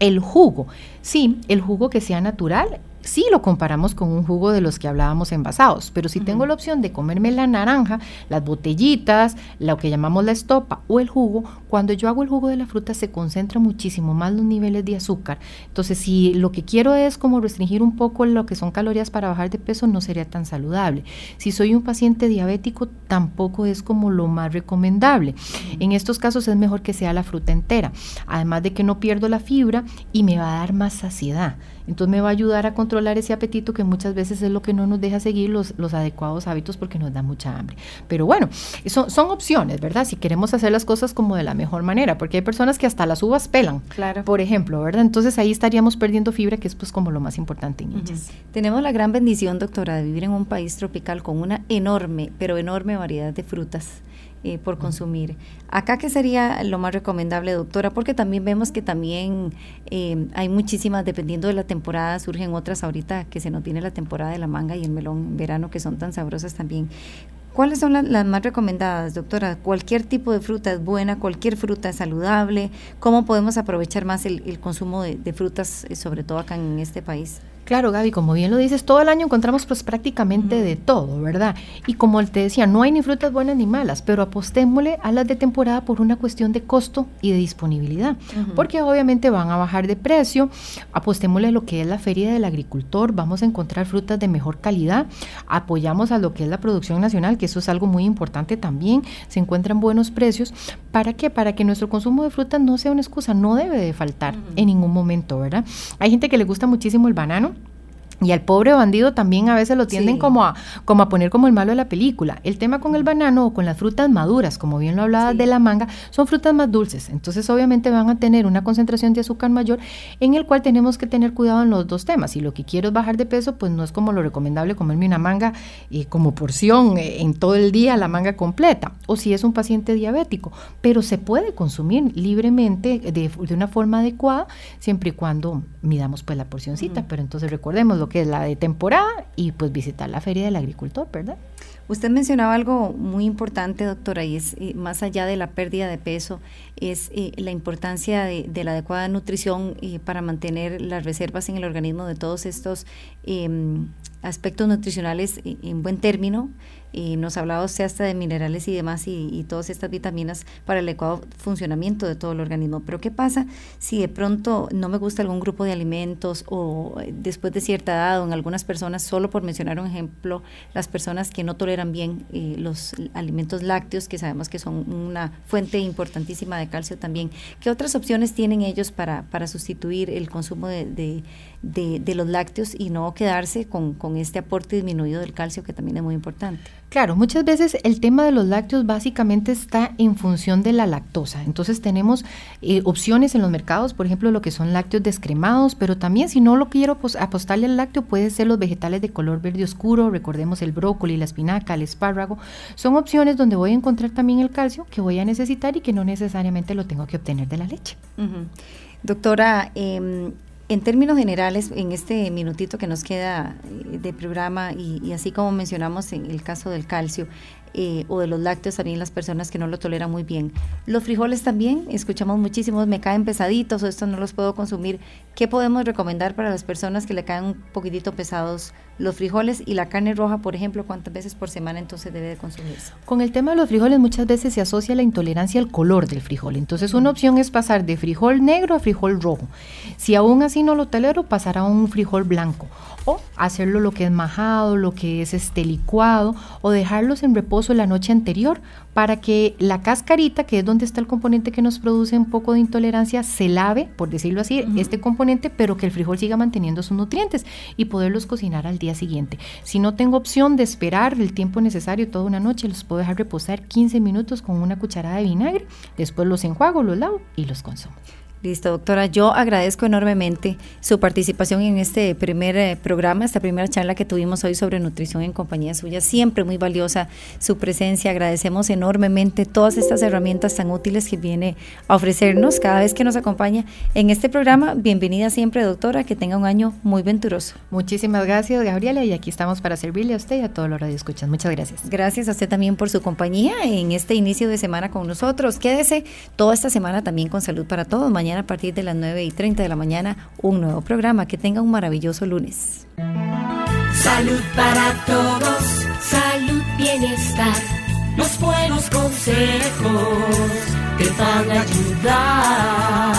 el jugo, sí, el jugo que sea natural sí lo comparamos con un jugo de los que hablábamos envasados, pero si tengo la opción de comerme la naranja, las botellitas, lo que llamamos la estopa o el jugo, cuando yo hago el jugo de la fruta se concentra muchísimo más los niveles de azúcar. Entonces, si lo que quiero es como restringir un poco lo que son calorías para bajar de peso, no sería tan saludable. Si soy un paciente diabético, tampoco es como lo más recomendable. En estos casos es mejor que sea la fruta entera, además de que no pierdo la fibra y me va a dar más saciedad. Entonces me va a ayudar a controlar ese apetito que muchas veces es lo que no nos deja seguir los, los adecuados hábitos porque nos da mucha hambre. Pero bueno, son, son opciones, ¿verdad? Si queremos hacer las cosas como de la mejor manera, porque hay personas que hasta las uvas pelan, claro. por ejemplo, ¿verdad? Entonces ahí estaríamos perdiendo fibra, que es pues como lo más importante en ellas. Tenemos la gran bendición, doctora, de vivir en un país tropical con una enorme, pero enorme variedad de frutas eh, por consumir. Acá, ¿qué sería lo más recomendable, doctora? Porque también vemos que también eh, hay muchísimas, dependiendo de la temporada, surgen otras ahorita que se nos viene la temporada de la manga y el melón en verano, que son tan sabrosas también. ¿Cuáles son las, más recomendadas, doctora? ¿Cualquier tipo de fruta es buena? ¿Cualquier fruta es saludable? ¿Cómo podemos aprovechar más el, consumo de, de, frutas, eh, sobre todo acá en este país? Claro, Gaby, como bien lo dices, todo el año encontramos pues prácticamente de todo, ¿verdad? Y como te decía, no hay ni frutas buenas ni malas, pero apostémosle a las de temporada por una cuestión de costo y de disponibilidad, porque obviamente van a bajar de precio, apostémosle a lo que es la feria del agricultor, vamos a encontrar frutas de mejor calidad, apoyamos a lo que es la producción nacional, que eso es algo muy importante también, se encuentran buenos precios, ¿para qué? Para que nuestro consumo de frutas no sea una excusa, no debe de faltar en ningún momento, ¿verdad? Hay gente que le gusta muchísimo el banano, y al pobre bandido también a veces lo tienden como, a, como a poner como el malo de la película. El tema con el banano o con las frutas maduras, como bien lo hablaba de la manga, son frutas más dulces. Entonces obviamente van a tener una concentración de azúcar mayor en el cual tenemos que tener cuidado en los dos temas. Si lo que quiero es bajar de peso, pues no es como lo recomendable comerme una manga eh, como porción eh, en todo el día, la manga completa. O si es un paciente diabético. Pero se puede consumir libremente de, de una forma adecuada siempre y cuando midamos pues la porcioncita. Pero entonces recordemos lo que es la de temporada y pues visitar la feria del agricultor, ¿verdad? Usted mencionaba algo muy importante, doctora, y es eh, más allá de la pérdida de peso, es eh, la importancia de, la adecuada nutrición eh, para mantener las reservas en el organismo de todos estos em, aspectos nutricionales en buen término, y nos hablaba usted hasta de minerales y demás y, todas estas vitaminas para el adecuado funcionamiento de todo el organismo. Pero ¿qué pasa si de pronto no me gusta algún grupo de alimentos o eh, después de cierta edad o en algunas personas, solo por mencionar un ejemplo, las personas que no toleran bien eh, los alimentos lácteos, que sabemos que son una fuente importantísima de calcio también, ¿qué otras opciones tienen ellos para, para sustituir el consumo de, de, de, los lácteos y no quedarse con, con este aporte disminuido del calcio que también es muy importante? Claro, muchas veces el tema de los lácteos básicamente está en función de la lactosa. Entonces tenemos eh, opciones en los mercados, por ejemplo, lo que son lácteos descremados, pero también si no lo quiero apostarle al lácteo, puede ser los vegetales de color verde oscuro, recordemos el brócoli, la espinaca, el espárrago. Son opciones donde voy a encontrar también el calcio que voy a necesitar y que no necesariamente lo tengo que obtener de la leche. Doctora, eh, en términos generales, en este minutito que nos queda eh, de programa y, así como mencionamos en el caso del calcio eh, o de los lácteos, también las personas que no lo toleran muy bien. Los frijoles también, escuchamos muchísimos, me caen pesaditos o estos no los puedo consumir. ¿Qué podemos recomendar para las personas que le caen un poquitito pesados los frijoles y la carne roja, por ejemplo, cuántas veces por semana entonces debe de consumirse? Con el tema de los frijoles muchas veces se asocia la intolerancia al color del frijol. Entonces una opción es pasar de frijol negro a frijol rojo. Si aún así no lo tolero, pasar a un frijol blanco o hacerlo lo que es majado, lo que es este licuado o dejarlos en reposo la noche anterior para que la cascarita, que es donde está el componente que nos produce un poco de intolerancia, se lave, por decirlo así, este componente, pero que el frijol siga manteniendo sus nutrientes y poderlos cocinar al día siguiente. Si no tengo opción de esperar el tiempo necesario toda una noche, los puedo dejar reposar 15 minutos con una cucharada de vinagre, después los enjuago, los lavo y los consumo. Listo, doctora. Yo agradezco enormemente su participación en este primer eh, programa, esta primera charla que tuvimos hoy sobre nutrición en compañía suya. Siempre muy valiosa su presencia. Agradecemos enormemente todas estas herramientas tan útiles que viene a ofrecernos cada vez que nos acompaña en este programa. Bienvenida siempre, doctora. Que tenga un año muy venturoso. Muchísimas gracias, Gabriela. Y aquí estamos para servirle a usted y a todos los radioescuchas. Muchas gracias. Gracias a usted también por su compañía en este inicio de semana con nosotros. Quédese toda esta semana también con Salud para Todos. Mañana a partir de las 9 y 30 de la mañana un nuevo programa. Que tenga un maravilloso lunes. Salud para todos, salud, bienestar, los buenos consejos te van a ayudar.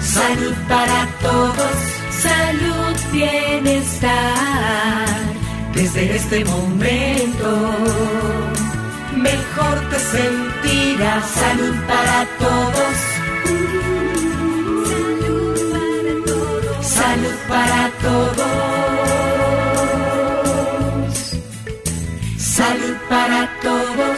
Salud para todos, salud, bienestar, desde este momento. Mejor te sentirás, salud para todos para todos. Salud para todos.